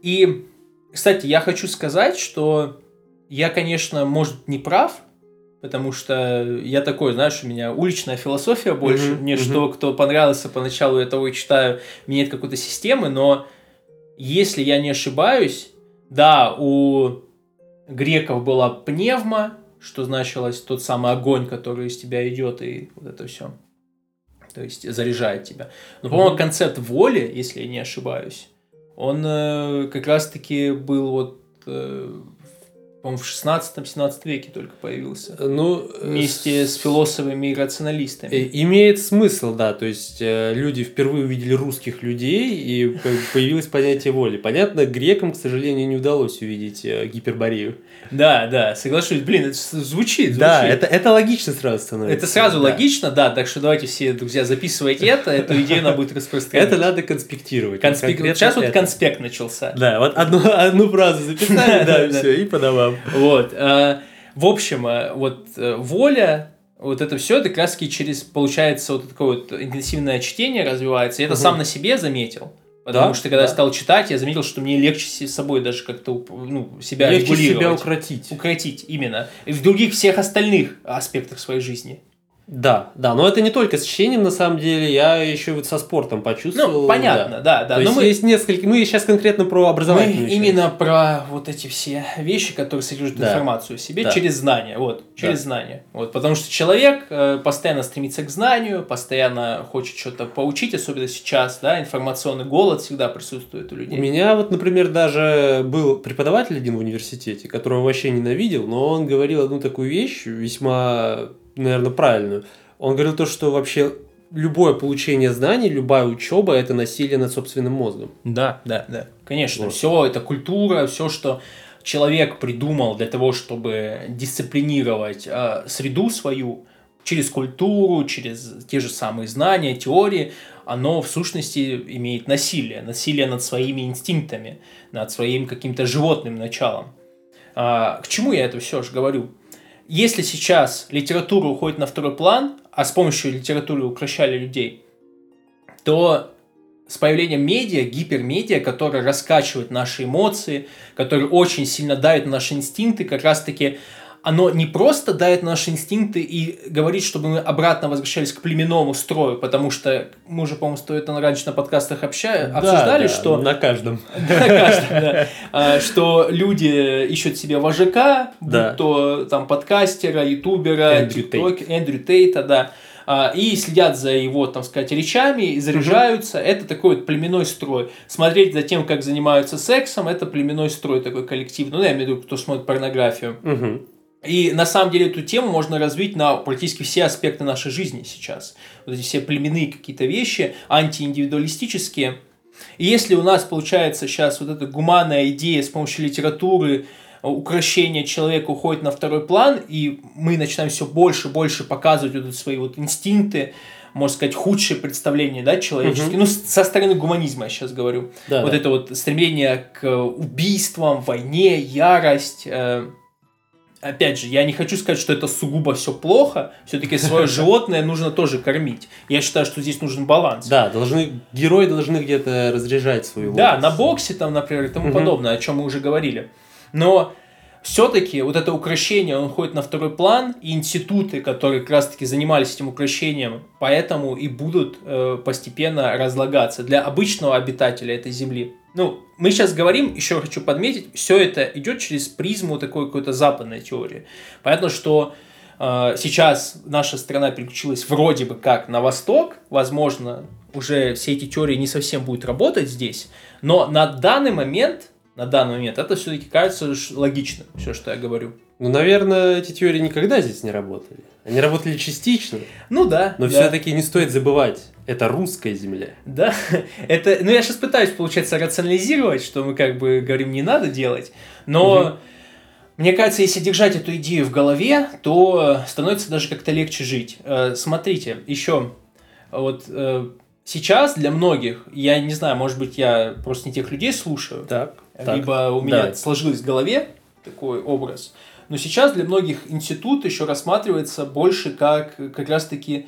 и, кстати, я хочу сказать, что я, конечно, может, не прав, потому что я такой, знаешь, у меня уличная философия больше. Mm-hmm, Мне mm-hmm. что, кто понравился поначалу, я того и читаю, меняет какой-то системы, но если я не ошибаюсь, да, у греков была пневма, что значилось тот самый огонь, который из тебя идет, и вот это все. То есть заряжает тебя. Но, по-моему, концепт воли, если я не ошибаюсь, он э, как раз-таки был вот э, по-моему, в 16-17 веке только появился. Ну, вместе с философами и рационалистами. Э, имеет смысл, да. То есть э, люди впервые увидели русских людей, и появилось понятие воли. Понятно, грекам, к сожалению, не удалось увидеть э, гиперборею. Да, да, соглашусь. Блин, это звучит. звучит. Да, это, это логично сразу становится. Это сразу да. логично, да. Так что давайте все, друзья, записывайте это. Эту идею надо будет распространять. Это надо конспектировать. Конспект... Сейчас вот конспект начался. Да, вот одну, одну фразу записали, да, все, и по Вот. Э, в общем, э, вот э, воля, вот это все, это как раз через, получается, вот такое вот интенсивное чтение развивается. Я это сам на себе заметил. Потому да, что когда да. я стал читать, я заметил, что мне легче с собой даже как-то ну, себя легче регулировать. себя укротить. Укротить, именно. И в других всех остальных аспектах своей жизни. Да, да, но это не только с чтением, на самом деле, я еще вот со спортом почувствовал. Ну, понятно, да, да. да. То но есть мы... есть несколько, мы сейчас конкретно про образование. Мы именно про вот эти все вещи, которые содержат да. информацию о себе да. через знания, вот, через да. знания. Вот, потому что человек э, постоянно стремится к знанию, постоянно хочет что-то поучить, особенно сейчас, да, информационный голод всегда присутствует у людей. У меня вот, например, даже был преподаватель один в университете, которого вообще ненавидел, но он говорил одну такую вещь, весьма наверное, правильную. Он говорил то, что вообще любое получение знаний, любая учеба это насилие над собственным мозгом. Да, да, да. Конечно, вот. все это культура, все, что человек придумал для того, чтобы дисциплинировать э, среду свою через культуру, через те же самые знания, теории, оно в сущности имеет насилие, насилие над своими инстинктами, над своим каким-то животным началом. А, к чему я это все же говорю? Если сейчас литература уходит на второй план, а с помощью литературы укращали людей, то с появлением медиа, гипермедиа, которые раскачивают наши эмоции, которые очень сильно давят на наши инстинкты, как раз-таки оно не просто дает наши инстинкты и говорит, чтобы мы обратно возвращались к племенному строю, потому что мы уже, по-моему, стоит на раньше на подкастах общая, да, обсуждали, да, что... на каждом. На каждом, да. А, что люди ищут себе вожака, будь то там подкастера, ютубера, Эндрю Тейта, да а, и следят за его, так сказать, речами, и заряжаются. Угу. Это такой вот племенной строй. Смотреть за тем, как занимаются сексом, это племенной строй такой коллективный. Ну, я имею в виду, кто смотрит порнографию. Угу. И на самом деле эту тему можно развить на практически все аспекты нашей жизни сейчас. Вот эти все племенные какие-то вещи, антииндивидуалистические. И если у нас получается сейчас вот эта гуманная идея с помощью литературы украшение человека уходит на второй план, и мы начинаем все больше и больше показывать вот свои вот инстинкты, можно сказать, худшие представления, да, человеческие. Угу. Ну, со стороны гуманизма я сейчас говорю. Да, вот да. это вот стремление к убийствам, войне, ярость. Э, опять же, я не хочу сказать, что это сугубо все плохо. Все-таки свое животное нужно тоже кормить. Я считаю, что здесь нужен баланс. Да, должны герои должны где-то разряжать свою. Да, на боксе там, например, и тому угу. подобное, о чем мы уже говорили. Но все-таки вот это украшение, он ходит на второй план, и институты, которые как раз-таки занимались этим украшением, поэтому и будут э, постепенно разлагаться для обычного обитателя этой земли. Ну, мы сейчас говорим, еще хочу подметить, все это идет через призму такой какой-то западной теории. Понятно, что э, сейчас наша страна переключилась вроде бы как на восток, возможно, уже все эти теории не совсем будут работать здесь, но на данный момент на данный момент, это все-таки кажется логично, все, что я говорю. Ну, наверное, эти теории никогда здесь не работали. Они работали частично. Ну да. Но да. все-таки не стоит забывать, это русская земля. Да, это, ну я сейчас пытаюсь, получается, рационализировать, что мы как бы говорим, не надо делать, но угу. мне кажется, если держать эту идею в голове, то становится даже как-то легче жить. Э, смотрите, еще вот э, сейчас для многих, я не знаю, может быть, я просто не тех людей слушаю, так, либо так, у меня да. сложилось в голове такой образ, но сейчас для многих институт еще рассматривается больше как как раз-таки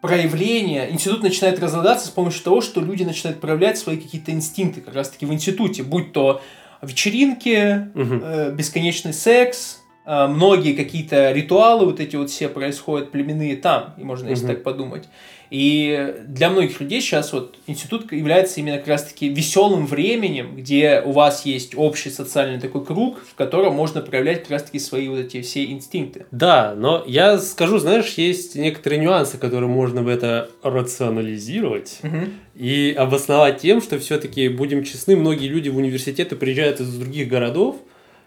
проявление, институт начинает разлагаться с помощью того, что люди начинают проявлять свои какие-то инстинкты как раз-таки в институте, будь то вечеринки, угу. э, бесконечный секс, э, многие какие-то ритуалы вот эти вот все происходят племенные там, и можно, если угу. так подумать. И для многих людей сейчас вот институт является именно как раз-таки веселым временем, где у вас есть общий социальный такой круг, в котором можно проявлять как раз-таки свои вот эти все инстинкты. Да, но я скажу, знаешь, есть некоторые нюансы, которые можно в это рационализировать угу. и обосновать тем, что все-таки, будем честны, многие люди в университеты приезжают из других городов,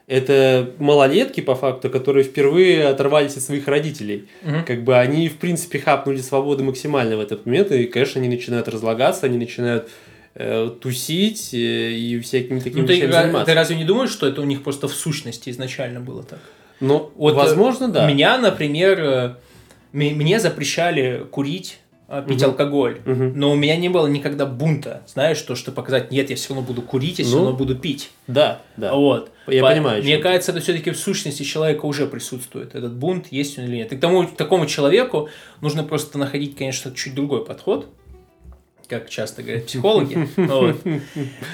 это малолетки, по факту, которые впервые оторвались от своих родителей. Угу. Как бы они, в принципе, хапнули свободы максимально в этот момент, и, конечно, они начинают разлагаться, они начинают э, тусить э, и всякими такими ну, ты, заниматься. Ты разве не думаешь, что это у них просто в сущности изначально было так? Ну, вот, возможно, да. Меня, например, э, мне запрещали курить пить угу. алкоголь. Угу. Но у меня не было никогда бунта, знаешь, то, что показать, нет, я все равно буду курить, я ну, все равно буду пить. Да, да. Вот. Я По, понимаю. Мне кажется, это все-таки в сущности человека уже присутствует. Этот бунт, есть он или нет. И к тому, такому человеку нужно просто находить, конечно, чуть другой подход как часто говорят психологи. Вот.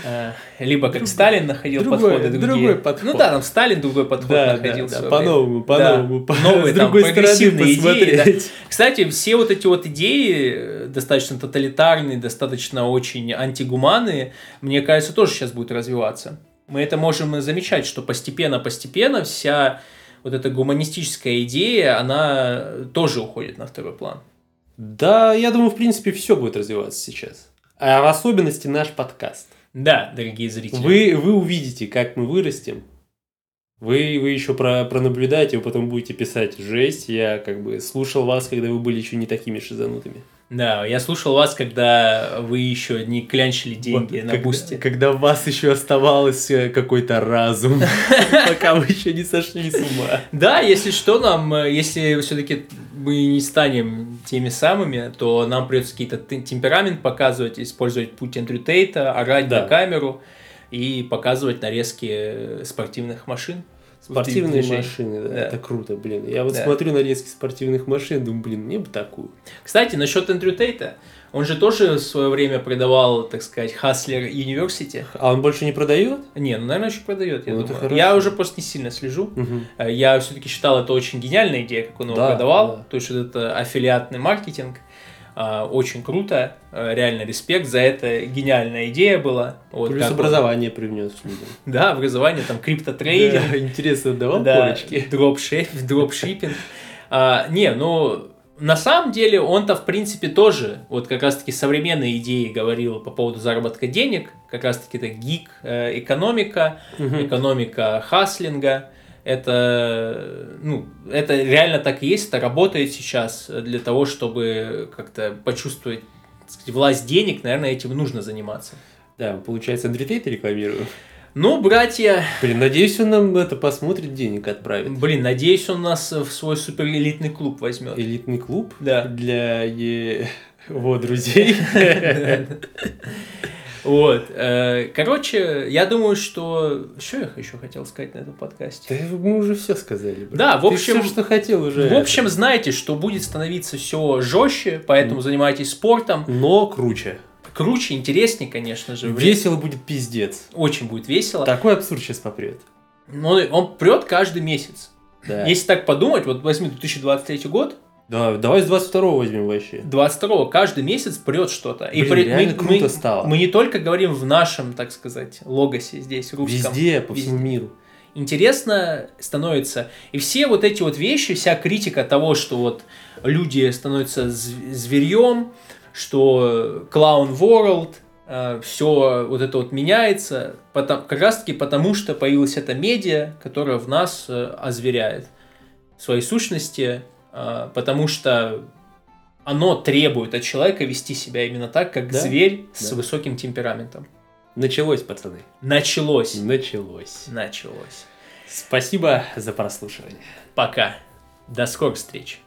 Э, либо как Сталин находил другой, подходы другие. Другой подход. Ну да, там Сталин другой подход да, находил. Да, да, по-новому, по-новому. Да. Новые, с там, прогрессивные идеи. Да. Кстати, все вот эти вот идеи, э, достаточно тоталитарные, достаточно очень антигуманные, мне кажется, тоже сейчас будут развиваться. Мы это можем замечать, что постепенно-постепенно вся вот эта гуманистическая идея, она тоже уходит на второй план. Да, я думаю, в принципе, все будет развиваться сейчас. А в особенности наш подкаст. Да, дорогие зрители. Вы, вы увидите, как мы вырастем. Вы, вы еще про, пронаблюдаете, вы потом будете писать жесть. Я как бы слушал вас, когда вы были еще не такими шизанутыми. Да, я слушал вас, когда вы еще не клянчили деньги вот, на бусте. Когда у вас еще оставалось э, какой-то разум, пока вы еще не сошли с ума. Да, если что, нам, э, если все-таки мы не станем теми самыми, то нам придется какие-то темперамент показывать, использовать путь Эндрю Тейта, орать на камеру и показывать нарезки спортивных машин. Спортивные машины, да, да, это круто, блин. Я вот да. смотрю нарезки спортивных машин, думаю, блин, мне бы такую. Кстати, насчет Эндрю Тейта, он же тоже в свое время продавал, так сказать, Хаслер University. А он больше не продает? Не, ну, наверное, еще продает, я ну, думаю. Я уже просто не сильно слежу. Угу. Я все-таки считал это очень гениальная идея, как он его да, продавал. Да. То есть, это аффилиатный маркетинг. А, очень круто, а, реально респект за это, гениальная идея была. Вот Плюс образование он... привнес людям. Да, образование, там криптотрейдинг. Да, интересно, давал да, корочки? Дропшип, дропшиппинг. а, не, ну, на самом деле он-то, в принципе, тоже вот как раз-таки современные идеи говорил по поводу заработка денег, как раз-таки это гик, э, экономика, угу. экономика хаслинга это, ну, это реально так и есть, это работает сейчас для того, чтобы как-то почувствовать сказать, власть денег, наверное, этим нужно заниматься. Да, получается, Андрей Тейт рекламирую. Ну, братья, Блин, надеюсь, он нам это посмотрит, денег отправит. блин, надеюсь, он нас в свой суперэлитный клуб возьмет. Элитный клуб Да. для его друзей. Вот. э, Короче, я думаю, что... Что я еще хотел сказать на этом подкасте? Да мы уже все сказали. брат. Да, в Ты общем- всё, что хотел уже. В общем, знаете, что будет становиться все жестче, поэтому занимайтесь спортом. но круче. Круче, интереснее, конечно же. Весело будет пиздец. Очень будет весело. Такой абсурд сейчас попрет. Но он прет каждый месяц. Да. Если так подумать, вот возьми 2023 год, Да, давай с 22 возьмем вообще. 22 каждый месяц прет что-то. И при- реально мы, круто мы- стало. мы не только говорим в нашем, так сказать, логосе здесь, русском. Везде, по Везде. всему миру. Интересно становится. И все вот эти вот вещи, вся критика того, что вот люди становятся зв- зверьем, что Clown World, все вот это вот меняется, потом, как раз таки потому, что появилась эта медиа, которая в нас э, озверяет своей сущности, э, потому что оно требует от человека вести себя именно так, как Да, зверь с да. высоким темпераментом. Началось, пацаны. Началось. Началось. Началось. Спасибо за прослушивание. Пока. До скорых встреч.